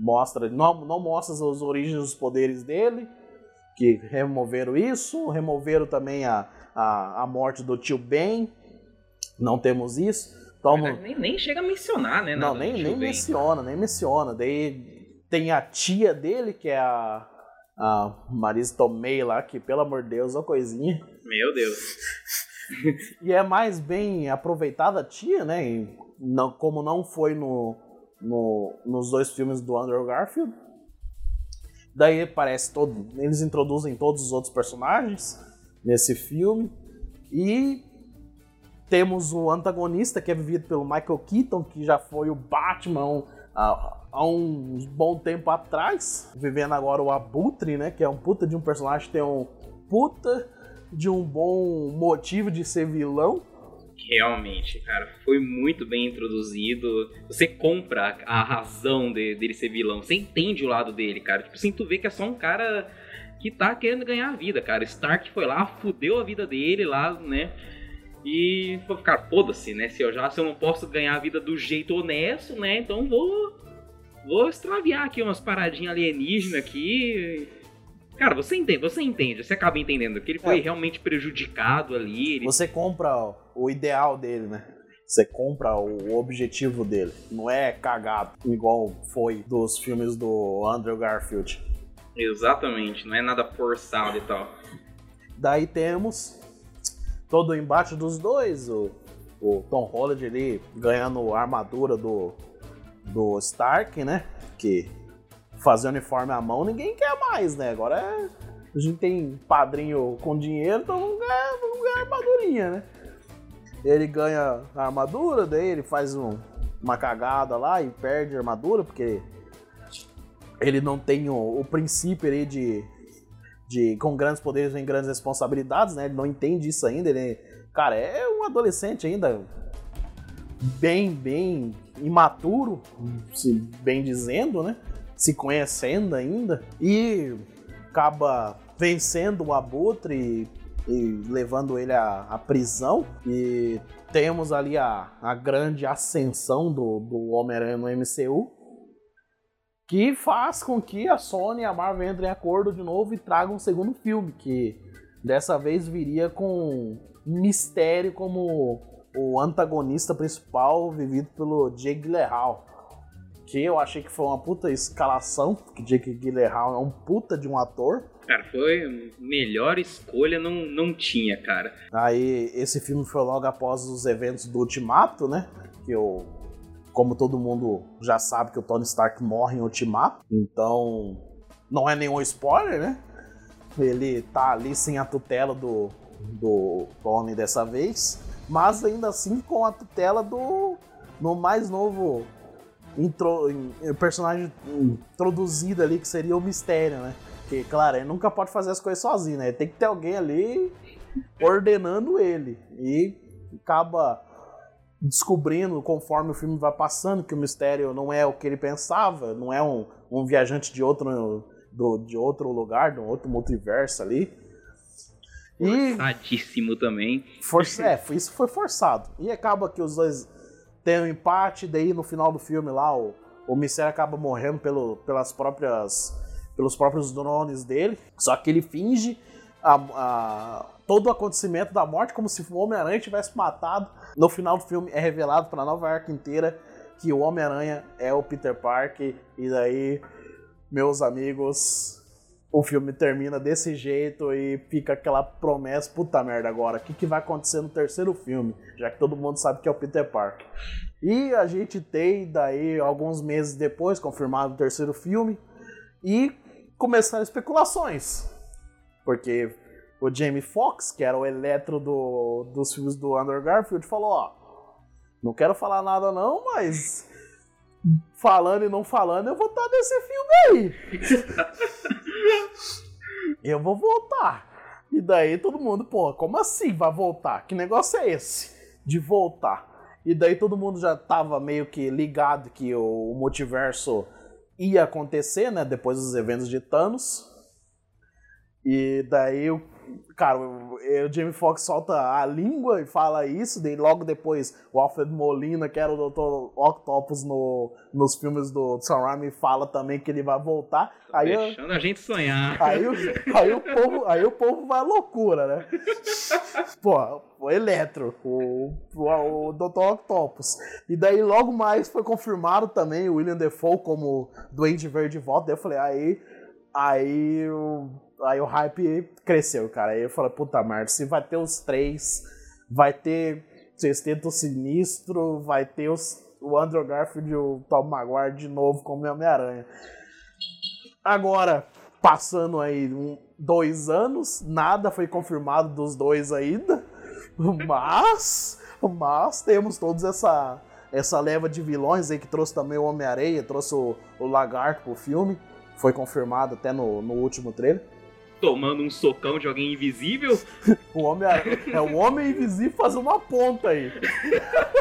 Mostra. Não, não mostra as origens dos poderes dele. Que removeram isso. Removeram também a, a, a morte do tio Ben. Não temos isso. Toma, Nem, nem chega a mencionar, né? não, nem, nem Ben. menciona, nem menciona. Daí tem a tia dele, que é a, a Marisa Tomei lá, que pelo amor de Deus, é uma coisinha. Meu Deus. E é mais bem aproveitada a tia, né? E não, como não foi no, no- nos dois filmes do Andrew Garfield. Daí parece todo. Eles introduzem todos os outros personagens nesse filme. E temos o antagonista, que é vivido pelo Michael Keaton, que já foi o Batman há, há um bom tempo atrás. Vivendo agora o Abutre, né? Que é um puta de um personagem que tem um puta de um bom motivo de ser vilão. Realmente, cara, foi muito bem introduzido. Você compra a razão de- dele ser vilão. Você entende o lado dele, cara. Tipo assim, tu vê que é só um cara que tá querendo ganhar a vida, cara. Stark foi lá, fudeu a vida dele lá, né? E falou, cara, foda-se, né? Se eu já se eu não posso ganhar a vida do jeito honesto, né? Então vou. Vou extraviar aqui umas paradinhas alienígenas aqui. Cara, você entende, você entende, você acaba entendendo que ele foi É. realmente prejudicado ali. Ele Você compra o ideal dele, né? Você compra o objetivo dele. Não é cagado, igual foi dos filmes do Andrew Garfield. Exatamente, não é nada forçado e tal. Daí temos todo o embate dos dois. O, o Tom Holland ali ganhando a armadura do, do Stark, né? Que fazer uniforme à mão ninguém quer mais, né? Agora é- a gente tem padrinho com dinheiro, então vamos ganhar, vamos ganhar armadurinha, né? Ele ganha a armadura, daí ele faz um- uma cagada lá e perde a armadura, porque ele não tem o, o princípio ali de, de com grandes poderes vem grandes responsabilidades, né? Ele não entende isso ainda. Ele, cara, é um adolescente ainda. bem, bem imaturo, se bem dizendo, né? Se conhecendo ainda. E acaba vencendo o Abutre e, e levando ele à, à, prisão. E temos ali a, a grande ascensão do, do Homem-Aranha no MCU. Que faz com que a Sony e a Marvel entrem em acordo de novo e tragam um segundo filme, que dessa vez viria com Mistério como o antagonista principal, vivido pelo Jake Gyllenhaal. Que eu achei que foi uma puta escalação, porque Jake Gyllenhaal é um puta de um ator. Cara, foi melhor escolha, não, não tinha, cara. Aí, esse filme foi logo após os eventos do Ultimato, né? Que eu, como todo mundo já sabe que o Tony Stark morre em Ultimato, então não é nenhum spoiler, né? Ele tá ali sem a tutela do, do Tony dessa vez mas ainda assim com a tutela do no mais novo intro, personagem introduzido ali, que seria o mistério, né? Porque, claro, ele nunca pode fazer as coisas sozinho, né? Tem que ter alguém ali ordenando ele. E acaba descobrindo, conforme o filme vai passando, que o mistério não é o que ele pensava, não é um, um viajante de outro, do, de outro lugar, de um outro multiverso ali. Forçadíssimo também. Força, é, isso foi forçado. E acaba que os dois têm um empate, daí no final do filme lá o, o Mistério acaba morrendo pelo, pelas próprias, pelos próprios drones dele. Só que ele finge a, a, todo o acontecimento da morte como se o Homem-Aranha tivesse matado. No final do filme é revelado para Nova York inteira que o Homem-Aranha é o Peter Parker. E daí, meus amigos, o filme termina desse jeito e fica aquela promessa, puta merda agora, o que, que vai acontecer no terceiro filme? Já que todo mundo sabe que é o Peter Parker. E a gente tem daí alguns meses depois confirmado o terceiro filme e começaram especulações. Porque o Jamie Foxx, que era o eletro do, dos filmes do Andrew Garfield, falou, ó, não quero falar nada não, mas falando e não falando, eu vou estar nesse filme aí. eu vou voltar. E daí todo mundo, pô, como assim vai voltar? Que negócio é esse de voltar? E daí todo mundo já tava meio que ligado que o multiverso ia acontecer, né? Depois dos eventos de Thanos. E daí o cara, o, o Jamie Foxx solta a língua e fala isso, daí logo depois o Alfred Molina, que era o Dr. Octopus no, nos filmes do Sam Raimi, fala também que ele vai voltar. Aí Deixando eu, a gente sonhar. Aí, aí, o povo, aí o povo vai à loucura, né? Pô, o Eletro, o, o, o Dr. Octopus. E daí logo mais foi confirmado também o William Defoe como Duende Verde volta. Daí eu falei, aí, aí aí o hype cresceu, cara. Aí eu falei, puta merda, se vai ter os três, vai ter Sexteto Sinistro, vai ter os, o Andrew Garfield e o Tom Maguire de novo como Homem-Aranha. Agora, passando aí um, dois anos, nada foi confirmado dos dois ainda, mas, mas temos todos essa, essa leva de vilões aí que trouxe também o Homem-Areia, trouxe o, o Lagarto pro filme, foi confirmado até no, no último trailer tomando um socão de alguém invisível. o homem é o homem invisível fazendo uma ponta aí.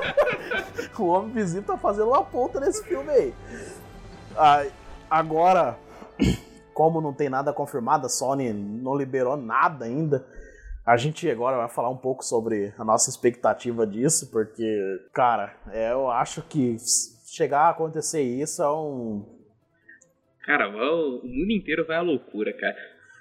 o homem invisível tá fazendo uma ponta nesse filme aí. Ah, agora, como não tem nada confirmado, a Sony não liberou nada ainda. A gente agora vai falar um pouco sobre a nossa expectativa disso, porque, cara, é, eu acho que chegar a acontecer isso é um. Cara, o mundo inteiro vai à loucura, cara.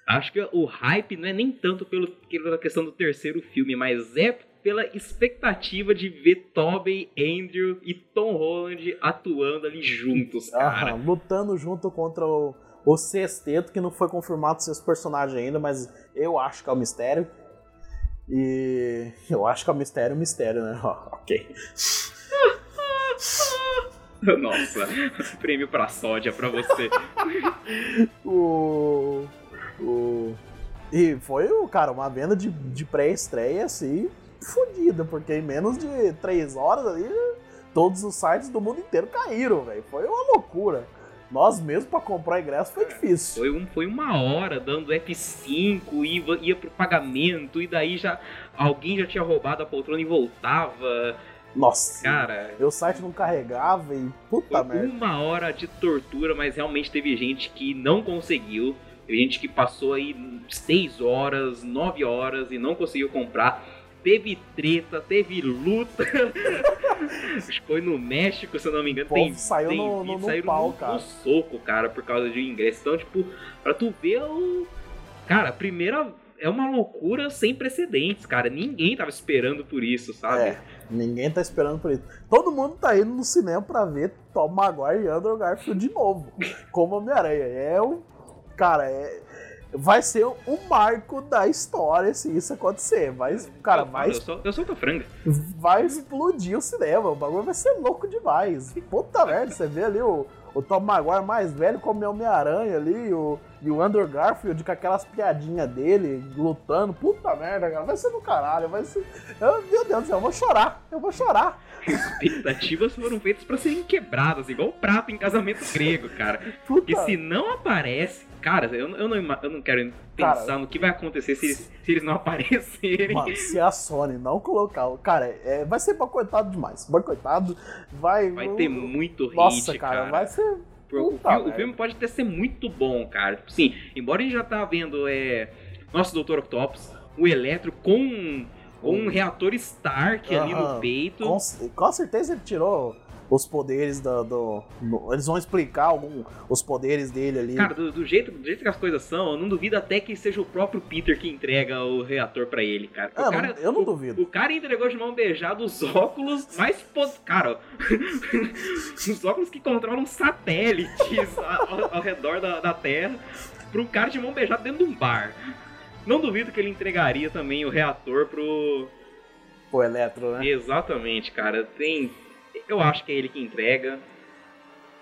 Acho que o hype não é nem tanto pelo, pela questão do terceiro filme, mas é pela expectativa de ver Tobey, Andrew e Tom Holland atuando ali juntos, cara. lutando junto contra o, o sexteto, que não foi confirmado seus personagens ainda, mas eu acho que é o mistério. E eu acho que é o mistério, o mistério, né? ok. Nossa, prêmio pra sódia pra você. o o... E foi, cara, uma venda de, de pré-estreia assim, fodida, porque em menos de três horas ali, todos os sites do mundo inteiro caíram, velho. Foi uma loucura. Nós mesmo para comprar ingresso foi difícil. Foi, um, foi uma hora dando F5, ia, ia pro pagamento, e daí já alguém já tinha roubado a poltrona e voltava. Nossa. Cara. Meu site não carregava e puta Foi merda. uma hora de tortura, mas realmente teve gente que não conseguiu. Teve gente que passou aí 6 horas, 9 horas e não conseguiu comprar. Teve treta, teve luta. Foi no México, se eu não me engano. O povo tem, saiu tem no- vídeo, no- no pau, no, cara. no soco, cara, por causa de ingresso. Então, tipo, pra tu ver o. Cara, a primeira. É uma loucura sem precedentes, cara. Ninguém tava esperando por isso, sabe? É, ninguém tá esperando por isso. Todo mundo tá indo no cinema pra ver Tom Maguire e Andrew Garfield de novo, como Homem-Aranha. É um. Cara, é. Vai ser um marco da história se isso acontecer. Mas, cara, vai, eu, sou, eu sou tua franga. vai explodir o cinema. O bagulho vai ser louco demais. Puta merda, você vê ali o, o Tom Maguire mais velho como Homem-Aranha ali, o, e o Andrew Garfield com aquelas piadinhas dele, lutando. Puta merda, cara. Vai ser do caralho. Vai ser. Eu- meu Deus do céu, eu vou chorar. Eu vou chorar. expectativas foram feitas pra serem quebradas, igual o prato em casamento grego, cara. Puta. Porque se não aparece, cara, eu, eu, não, eu não quero Cara, pensar no que vai acontecer se eles, se eles não aparecerem. Mano, se a Sony não colocar. o- Cara, é, vai ser boicotado demais. Boicotado. Vai. Vai ter muito hate, Nossa, cara, cara. vai ser. Por- o, Puta o merda. filme pode até ser muito bom, cara. Assim, embora a gente já tá vendo é, nosso Dr. Octopus, o Eletro com, com um reator Stark ali no peito. Com, com certeza ele tirou os poderes do. do- no- eles vão explicar algum, os poderes dele ali. Cara, do, do jeito, do jeito que as coisas são, eu não duvido até que seja o próprio Peter que entrega o reator pra ele, cara. Ah, cara não- eu não o- duvido. O cara entregou de mão beijada os óculos mais. Cara, os óculos que controlam satélites ao, ao redor da, da Terra um cara de mão beijada dentro de um bar. Não duvido que ele entregaria também o reator pro. O Eletro, né? Exatamente, cara. Tem. Eu acho que é ele que entrega.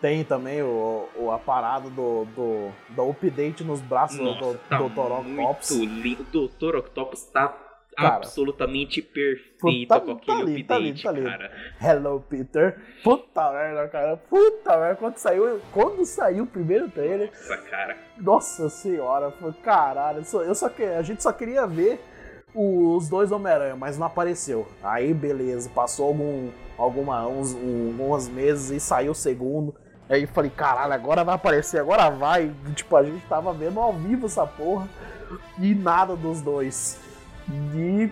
Tem também o, o a parada do, do, do update nos braços Nossa, do, do tá Dr. Octopus. muito lindo. O Dr. Octopus tá Cara, absolutamente perfeito tá- com aquele tá lindo, tá lindo, update, tá lindo. cara. Hello, Peter. Puta merda, cara. Puta merda. Quando saiu, quando saiu o primeiro trailer, Nossa, cara. Nossa senhora, foi caralho. Eu só, eu só a gente só queria ver os dois Homem-Aranha, mas não apareceu. Aí beleza, passou algum, alguma, uns, um- alguns meses e saiu o segundo. Aí falei, caralho, agora vai aparecer, agora vai. E, Tipo, a gente tava vendo ao vivo essa porra e nada dos dois. E,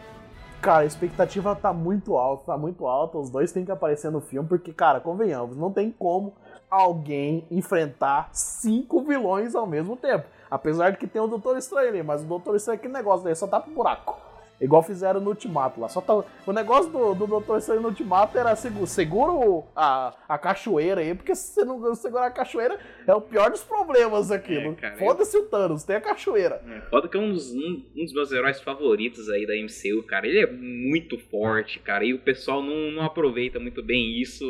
cara, a expectativa tá muito alta, tá muito alta. Os dois têm que aparecer no filme, porque, cara, convenhamos, não tem como alguém enfrentar cinco vilões ao mesmo tempo. Apesar de que tem o Doutor Estranho ali, mas o Doutor Estranho é aquele negócio daí, só tá pro buraco. Igual fizeram no Ultimato lá. Só tá... O negócio do, do Doutor Estranho no Ultimato era seguro, segura o- a, a cachoeira aí, porque se você não segurar a cachoeira, é o pior dos problemas aqui. É, Não- Foda-se o Thanos, tem a cachoeira. É, Foda que é um dos, um, um dos meus heróis favoritos aí da MCU, cara. Ele é muito forte, cara. E o pessoal não, não aproveita muito bem isso.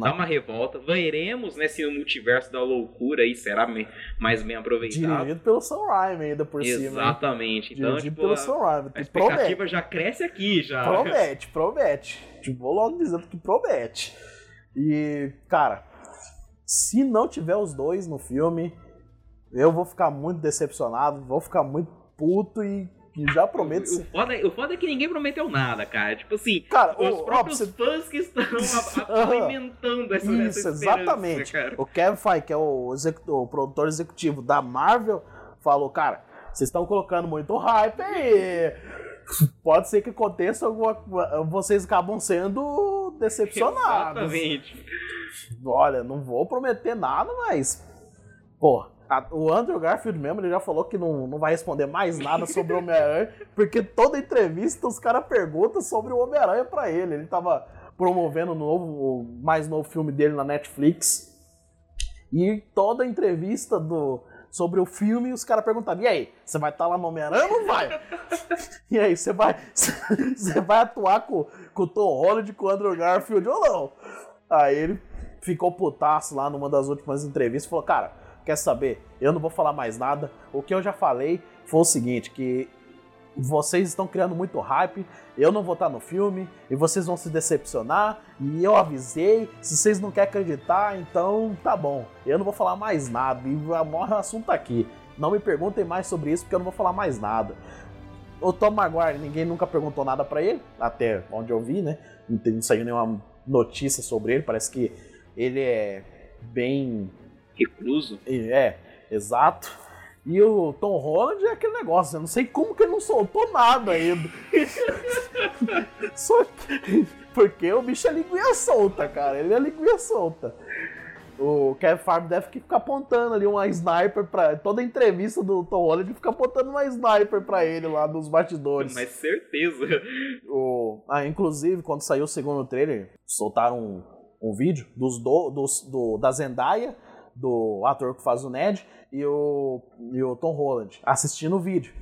Dá uma revolta. Veremos, né, se o multiverso da loucura aí será me- mais bem aproveitado. Dirigido pelo Sam Raimi ainda por cima. hein? Exatamente. Então, Dirigido tipo, pelo Sam Raimi. Promete. Expectativa já cresce aqui, já. Promete, promete. Tipo, vou logo dizendo que promete. E, cara, se não tiver os dois no filme, eu vou ficar muito decepcionado, vou ficar muito puto e, e já prometo. O foda, o foda é que ninguém prometeu nada, cara. Tipo assim, Cara, os o- ó, próprios você- fãs que estão alimentando essa, Isso, essa exatamente. cara. O Kevin Feige, que é o, o produtor executivo da Marvel, falou, cara, vocês estão colocando muito hype aí. Pode ser que aconteça alguma coisa. Vocês acabam sendo decepcionados. Exatamente. Olha, não vou prometer nada, mas. Pô, a- o Andrew Garfield mesmo, ele já falou que não, não vai responder mais nada sobre o Homem-Aranha, porque toda entrevista os caras perguntam sobre o Homem-Aranha pra ele. Ele tava promovendo o, novo, o mais novo filme dele na Netflix. E toda entrevista do, sobre o filme, os caras perguntavam: e aí, você vai estar lá no Homem-Aranha ou não vai? e aí, você vai, você vai atuar com, com o Tom Holland, com o Andrew Garfield ou não? Aí ele ficou putaço lá numa das últimas entrevistas e falou: Cara, quer saber? Eu não vou falar mais nada. O que eu já falei foi o seguinte: que vocês estão criando muito hype, eu não vou estar no filme e vocês vão se decepcionar. E eu avisei, se vocês não querem acreditar, então tá bom. Eu não vou falar mais nada e morre o assunto aqui. Não me perguntem mais sobre isso porque eu não vou falar mais nada. o Tom Maguire, ninguém nunca perguntou nada pra ele, até onde eu vi, né? Não saiu nenhuma notícia sobre ele, parece que ele é bem. Recluso? É, exato. E o Tom Holland é aquele negócio, eu não sei como que ele não soltou nada ainda. Só que. Porque o bicho é linguinha solta, cara. Ele é linguinha solta. O Kevin Farm deve ficar apontando ali uma sniper pra. Toda entrevista do Tom Holland fica apontando uma sniper pra ele lá dos bastidores. Mas certeza. O... Ah, inclusive, quando saiu o segundo trailer, soltaram um, um vídeo dos do, dos, do, da Zendaya, do ator que faz o Ned, e o, e o Tom Holland assistindo o vídeo.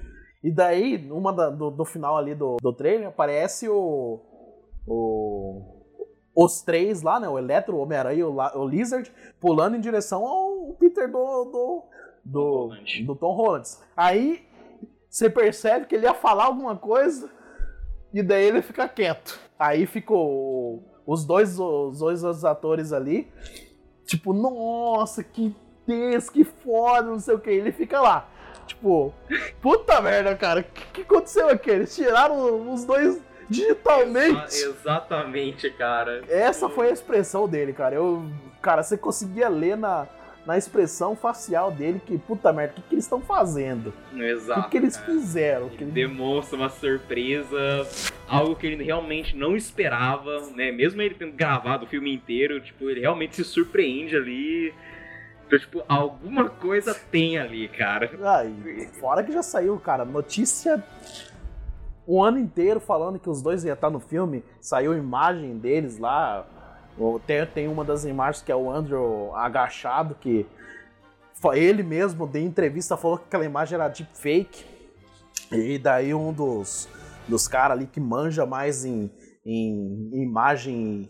E daí, numa da, do, do final ali do, do trailer, aparece o. o os três lá, né? O Eletro, o Homem-Aranha e o, o, Lizard, pulando em direção ao Peter do, do, do, do Tom Holland. Aí você percebe que ele ia falar alguma coisa e daí ele fica quieto. Aí ficou os dois, os dois atores ali, tipo, nossa, que tenso, que foda, não sei o que. Ele fica lá, tipo, puta merda, cara, o que, que aconteceu aqui? Eles tiraram os dois digitalmente. Exa exatamente, cara. Essa foi a expressão dele, cara. Eu, cara, você conseguia ler na, na expressão facial dele que, puta merda, o que, que eles estão fazendo? Exato. O que, que eles fizeram? Ele que ele... demonstra uma surpresa, algo que ele realmente não esperava, né? Mesmo ele tendo gravado o filme inteiro, tipo, ele realmente se surpreende ali. Então, tipo, alguma coisa tem ali, cara. Ah, fora que já saiu, cara, notícia um ano inteiro falando que os dois iam estar no filme. Saiu imagem deles lá. Tem, tem uma das imagens que é o Andrew agachado, que ele mesmo de entrevista falou que aquela imagem era deep fake. E daí um dos, dos caras ali que manja mais em, em imagem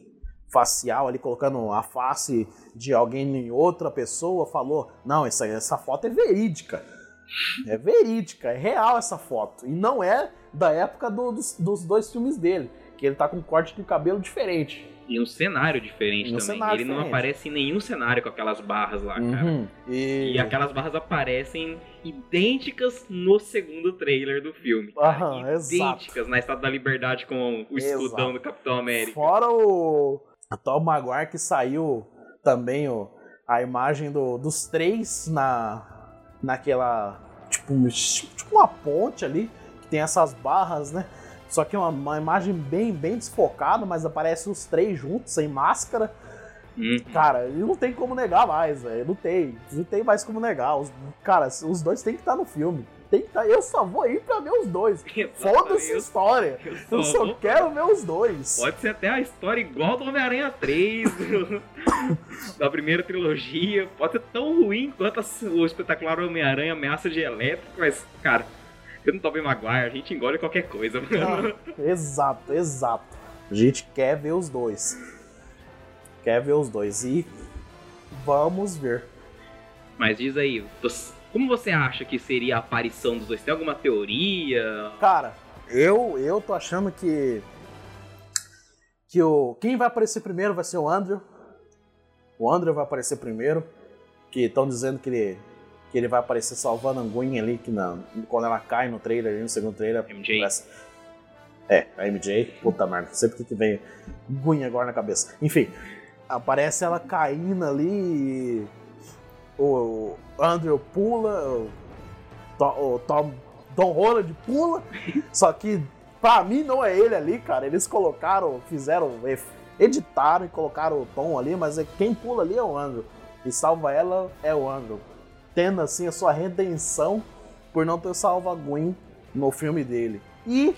facial ali, colocando a face de alguém em outra pessoa, falou: Não, essa, essa foto é verídica. É verídica, é real essa foto. E não é da época do, dos, dos, dois filmes dele, que ele tá com um corte de cabelo diferente. E um cenário diferente um também. Cenário ele diferente. não aparece em nenhum cenário com aquelas barras lá, uhum. cara. E... e... aquelas barras aparecem idênticas no segundo trailer do filme. Aham, idênticas exato. na Estátua da Liberdade com o escudão exato. do Capitão América. Fora o Tom Maguire que saiu também o, a imagem do, dos três na naquela tipo, tipo uma ponte ali tem essas barras, né? Só que é uma, uma imagem bem, bem desfocada, mas aparece os três juntos, sem máscara. Uhum. Cara, não tem como negar mais, velho. Não tem. Não tem mais como negar. Os, cara, os dois tem que estar no filme. Tem que tá, eu só vou ir pra ver os dois. Foda-se a história. Eu só, eu só vou... quero ver os dois. Pode ser até a história igual do Homem-Aranha 3, da primeira trilogia. Pode ser tão ruim quanto o espetacular Homem-Aranha Ameaça de Elétrico, mas, cara, não Tobey Maguire, a gente engole qualquer coisa, mano. Ah, exato, exato. A gente quer ver os dois. Quer ver os dois. E vamos ver. Mas diz aí, como você acha que seria a aparição dos dois? Tem alguma teoria? Cara, eu, eu tô achando que. Que o. Quem vai aparecer primeiro vai ser o Andrew. O Andrew vai aparecer primeiro. Que estão dizendo que ele que ele vai aparecer salvando a Gwen ali, que na, quando ela cai no trailer, no segundo trailer. MJ. Parece... É, a MJ, puta merda, sempre que vem Gwen agora na cabeça. Enfim, aparece ela caindo ali e o Andrew pula, o Tom, o Tom, Tom Holland pula, só que pra mim não é ele ali, cara. Eles colocaram, fizeram, editaram e colocaram o Tom ali, mas é, quem pula ali é o Andrew. E salva ela é o Andrew tendo assim a sua redenção por não ter salvo a Gwen no filme dele. E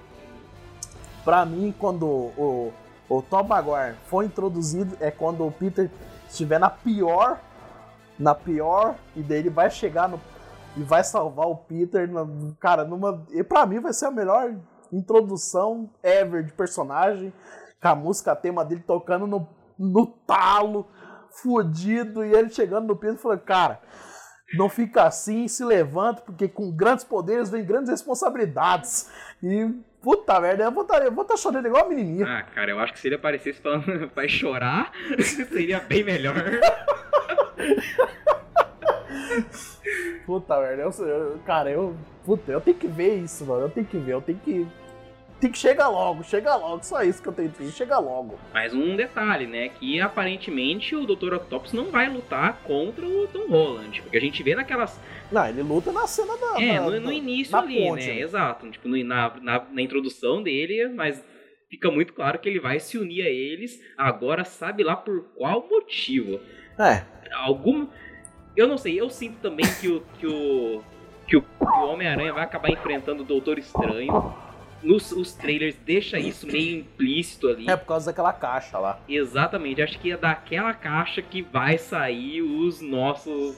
para mim, quando o, o Tom Maguire foi introduzido, é quando o Peter estiver na pior, na pior, e daí ele vai chegar no, e vai salvar o Peter, na, cara, numa, e para mim vai ser a melhor introdução ever de personagem, com a música tema dele tocando no, no talo, fudido, e ele chegando no Peter e falando, cara, não fica assim, se levanta, porque com grandes poderes vem grandes responsabilidades. E, puta merda, eu vou estar tá, tá chorando igual a menininha. Ah, cara, eu acho que se ele aparecesse falando vai chorar, seria bem melhor. Puta merda, eu, eu, cara, eu. Puta, eu tenho que ver isso, mano. Eu tenho que ver, eu tenho que. Tem que chegar logo, chega logo, só isso que eu tenho que chega logo. Mais um detalhe, né? Que aparentemente o Dr. Octopus não vai lutar contra o Tom Holland. Porque a gente vê naquelas. Não, ele luta na cena da. É, da- no, no início na ali, ponte, né? Exato. Tipo, no- na, na, na introdução dele, mas fica muito claro que ele vai se unir a eles. Agora, sabe lá por qual motivo. É, Algum. Eu não sei, eu sinto também que o. Que o, que o, que o Homem-Aranha vai acabar enfrentando o Doutor Estranho. Nos os trailers deixa isso meio implícito ali. é por causa daquela caixa lá. Exatamente, acho que é daquela caixa que vai sair os nossos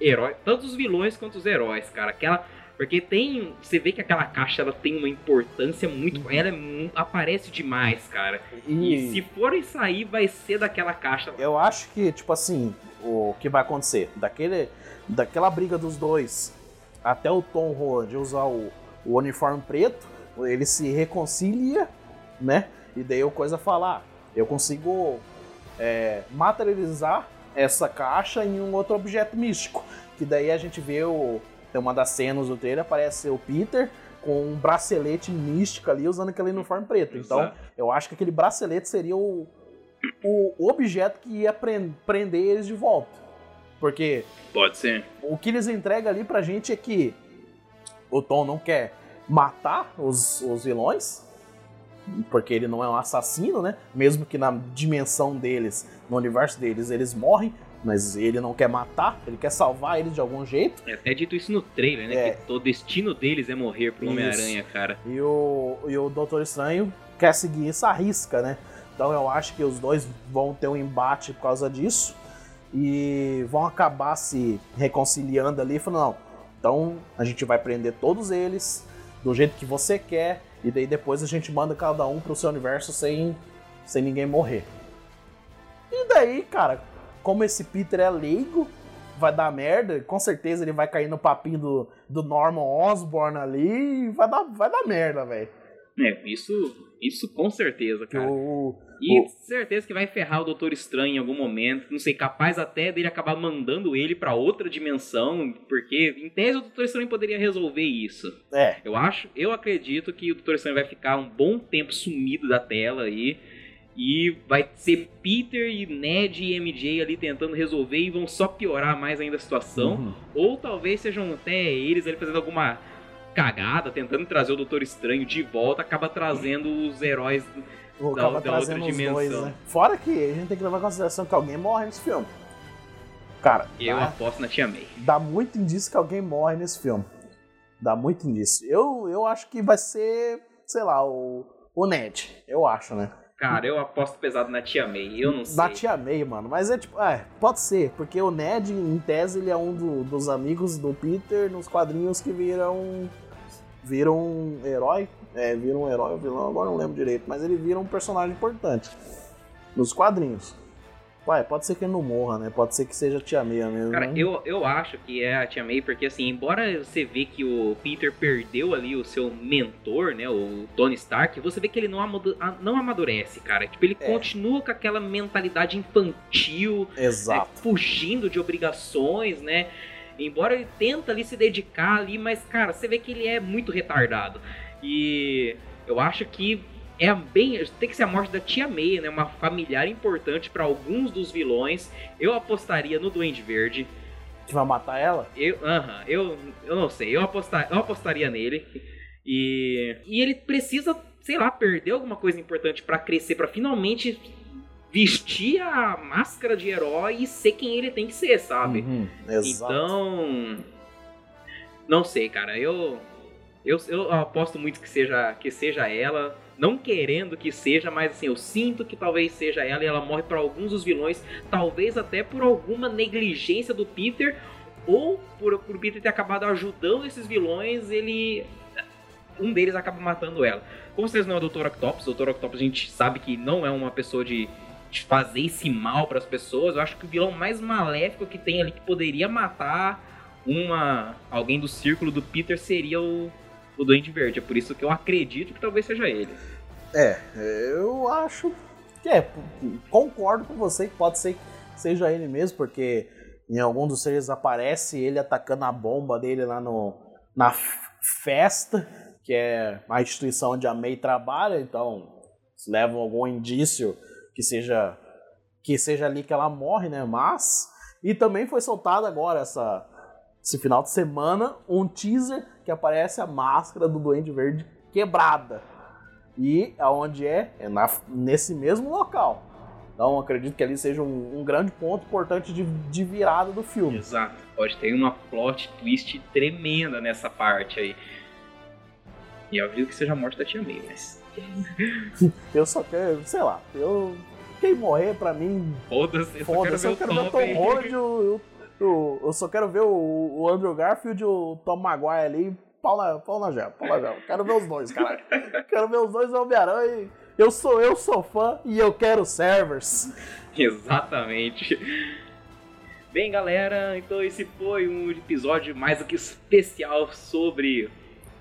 heróis, tanto os vilões quanto os heróis, cara. Aquela, porque tem, você vê que aquela caixa ela tem uma importância muito, ela é aparece demais, cara. E, se forem sair vai ser daquela caixa. Eu acho que, tipo assim, o que vai acontecer? Daquele, daquela briga dos dois até o Tom Holland usar o, o uniforme preto, ele se reconcilia, né? E daí o coisa falar, eu consigo é, materializar essa caixa em um outro objeto místico. Que daí a gente vê o. Tem uma das cenas do trailer, aparece o Peter com um bracelete místico ali usando aquele uniforme preto. Então, Exato. eu acho que aquele bracelete seria o, o objeto que ia pren- prender eles de volta. Porque Pode ser. o que eles entregam ali pra gente é que o Tom não quer matar os, os vilões, porque ele não é um assassino, né? Mesmo que na dimensão deles, no universo deles, eles morrem, mas ele não quer matar, ele quer salvar eles de algum jeito. É até dito isso no trailer, né? É. Que o destino deles é morrer pro. Homem-Aranha, cara. E o, e o Doutor Estranho quer seguir essa risca, né? Então eu acho que os dois vão ter um embate por causa disso e vão acabar se reconciliando ali, falando, não, então a gente vai prender todos eles do jeito que você quer e daí depois a gente manda cada um pro seu universo sem, sem ninguém morrer. E daí, cara, como esse Peter é leigo, vai dar merda, com certeza ele vai cair no papinho do, do Norman Osborn ali e vai dar, vai dar merda, velho. É, isso, isso com certeza, cara. o, E o- certeza que vai ferrar o Doutor Estranho em algum momento. Não sei, capaz até dele acabar mandando ele pra outra dimensão. Porque, em tese, o Doutor Estranho poderia resolver isso. É, Eu acho, eu acredito que o Doutor Estranho vai ficar um bom tempo sumido da tela aí. E vai ser Peter e Ned e MJ ali tentando resolver e vão só piorar mais ainda a situação. Uhum. Ou talvez sejam até eles ali fazendo alguma cagada, tentando trazer o Doutor Estranho de volta, acaba trazendo os heróis vou Da- acabar da trazendo outra dimensão. dois, né? Fora que a gente tem que levar em consideração que alguém morre nesse filme. Cara, Eu dá, aposto na Tia May. dá muito indício que alguém morre nesse filme. Dá muito indício. Eu, eu acho que vai ser, sei lá, o, o Ned. Eu acho, né? Cara, eu aposto pesado na Tia May. Eu não sei. Da Tia May, mano. Mas é tipo, é, pode ser, porque o Ned, em tese, ele é um do- dos amigos do Peter nos quadrinhos que viram. Viram um herói. É, viram um herói ou vilão, agora não lembro direito, mas ele vira um personagem importante nos quadrinhos. Ué, pode ser que ele não morra, né? Pode ser que seja a Tia May mesmo. Cara, né? eu, eu acho que é a Tia May, porque assim, embora você vê que o Peter perdeu ali o seu mentor, né, o Tony Stark, você vê que ele não, não amadurece, cara. Tipo, ele É. continua com aquela mentalidade infantil, né, Exato. fugindo de obrigações, né? Embora ele tenta ali se dedicar ali, mas, cara, você vê que ele é muito retardado. E eu acho que é bem. Tem que ser a morte da tia May, né? Uma familiar importante pra alguns dos vilões. Eu apostaria no Duende Verde. Que vai matar ela? Eu, aham, eu, eu não sei. Eu, apostar, eu apostaria nele. E, e ele precisa, sei lá, perder alguma coisa importante pra crescer, pra finalmente vestir a máscara de herói e ser quem ele tem que ser, sabe? Uhum. Então, não sei, cara. Eu, eu eu aposto muito que seja que seja ela, não querendo que seja, mas assim, eu sinto que talvez seja ela e ela morre para alguns dos vilões, talvez até por alguma negligência do Peter ou por, por Peter ter acabado ajudando esses vilões, ele um deles acaba matando ela. Com certeza não é o Dr. Octopus, o Dr. Octopus a gente sabe que não é uma pessoa de, de fazer esse mal para as pessoas. Eu acho que o vilão mais maléfico que tem ali que poderia matar uma alguém do círculo do Peter seria o, o Duende Verde. É por isso que eu acredito que talvez seja ele. É, eu acho que é. Concordo com você que pode ser que seja ele mesmo, porque Em algum dos trailers aparece ele atacando a bomba dele lá no, na festa, que é a instituição onde a May trabalha, então levam algum indício que seja que seja ali que ela morre, né? Mas e também foi soltado agora essa esse final de semana um teaser que aparece a máscara do Duende Verde quebrada. E aonde é? É na, nesse mesmo local. Então acredito que ali seja um, um grande ponto importante de, de, virada do filme. Exato. Pode ter uma plot twist tremenda nessa parte aí. E eu acredito que seja a morte da Tia May, mas. eu só quero, sei lá, eu. Quem morrer pra mim. Foda-se, foda eu só quero ver o Tom Holland, eu, eu, eu, só quero ver o, o Andrew Garfield e o Tom Maguire ali, pau na, pau na gel, pau na. Quero ver os dois, caralho. quero ver os dois Homem-Aranha eu sou eu sou fã e eu quero servers. Exatamente. Bem, galera, então esse foi um episódio mais do que especial sobre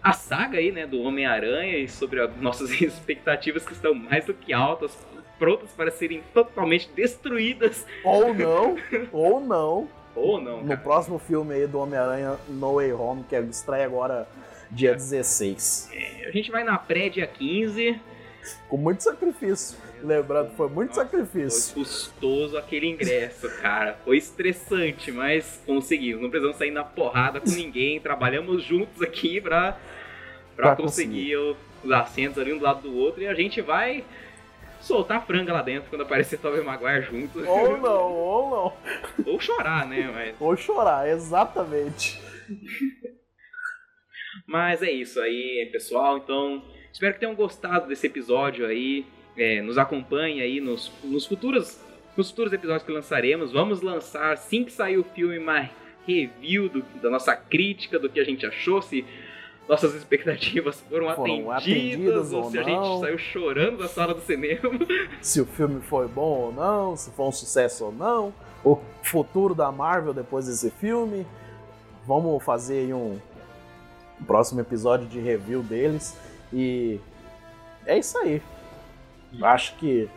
a saga aí, né, do Homem-Aranha e sobre as nossas expectativas que estão mais do que altas, prontas para serem totalmente destruídas. Ou não, ou não. Ou não. Cara. No próximo filme aí do Homem-Aranha No Way Home, que estreia agora dia 16. É, a gente vai na pré dia 15 com muito sacrifício. Lembrando, foi muito Nossa, sacrifício. Foi custoso aquele ingresso, cara. Foi estressante, mas conseguimos. Não precisamos sair na porrada com ninguém. Trabalhamos juntos aqui pra, pra, pra conseguir, conseguir os assentos ali um do lado do outro. E a gente vai soltar franga lá dentro quando aparecer Tobey Maguire junto. Ou não, ou não. Ou chorar, né? Mas... Ou chorar, exatamente. Mas é isso aí, pessoal. Então, Espero que tenham gostado desse episódio aí. É, nos acompanhe aí nos, nos, futuros, nos futuros episódios que lançaremos. Vamos lançar, assim que sair o filme, uma review do, da nossa crítica, do que a gente achou, se nossas expectativas foram, foram atendidas, ou, ou se a gente saiu chorando da sala do cinema. Se o filme foi bom ou não, se foi um sucesso ou não, o futuro da Marvel depois desse filme. Vamos fazer aí um próximo episódio de review deles. E é isso aí. Acho que.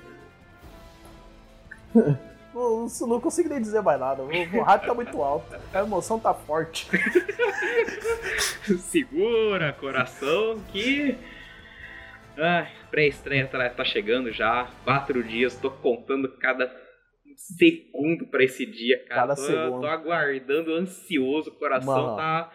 Não, não consigo nem dizer mais nada. O, rádio tá muito alto. A emoção tá forte. Segura, coração, que. Ai, pré-estreia tá, tá chegando já. Quatro dias, tô contando cada segundo para esse dia, cara. Cada tô, segundo. tô aguardando ansioso, o coração Mano. tá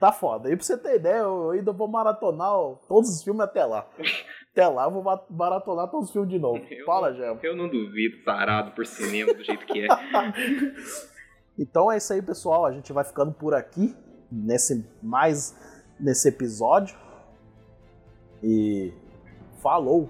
Tá foda. E pra você ter ideia, eu ainda vou maratonar todos os filmes até lá. Até lá eu vou maratonar todos os filmes de novo. Eu Fala, Gel. Eu não duvido, tarado por cinema do jeito que é. então é isso aí, pessoal. A gente vai ficando por aqui nesse mais nesse episódio. E falou!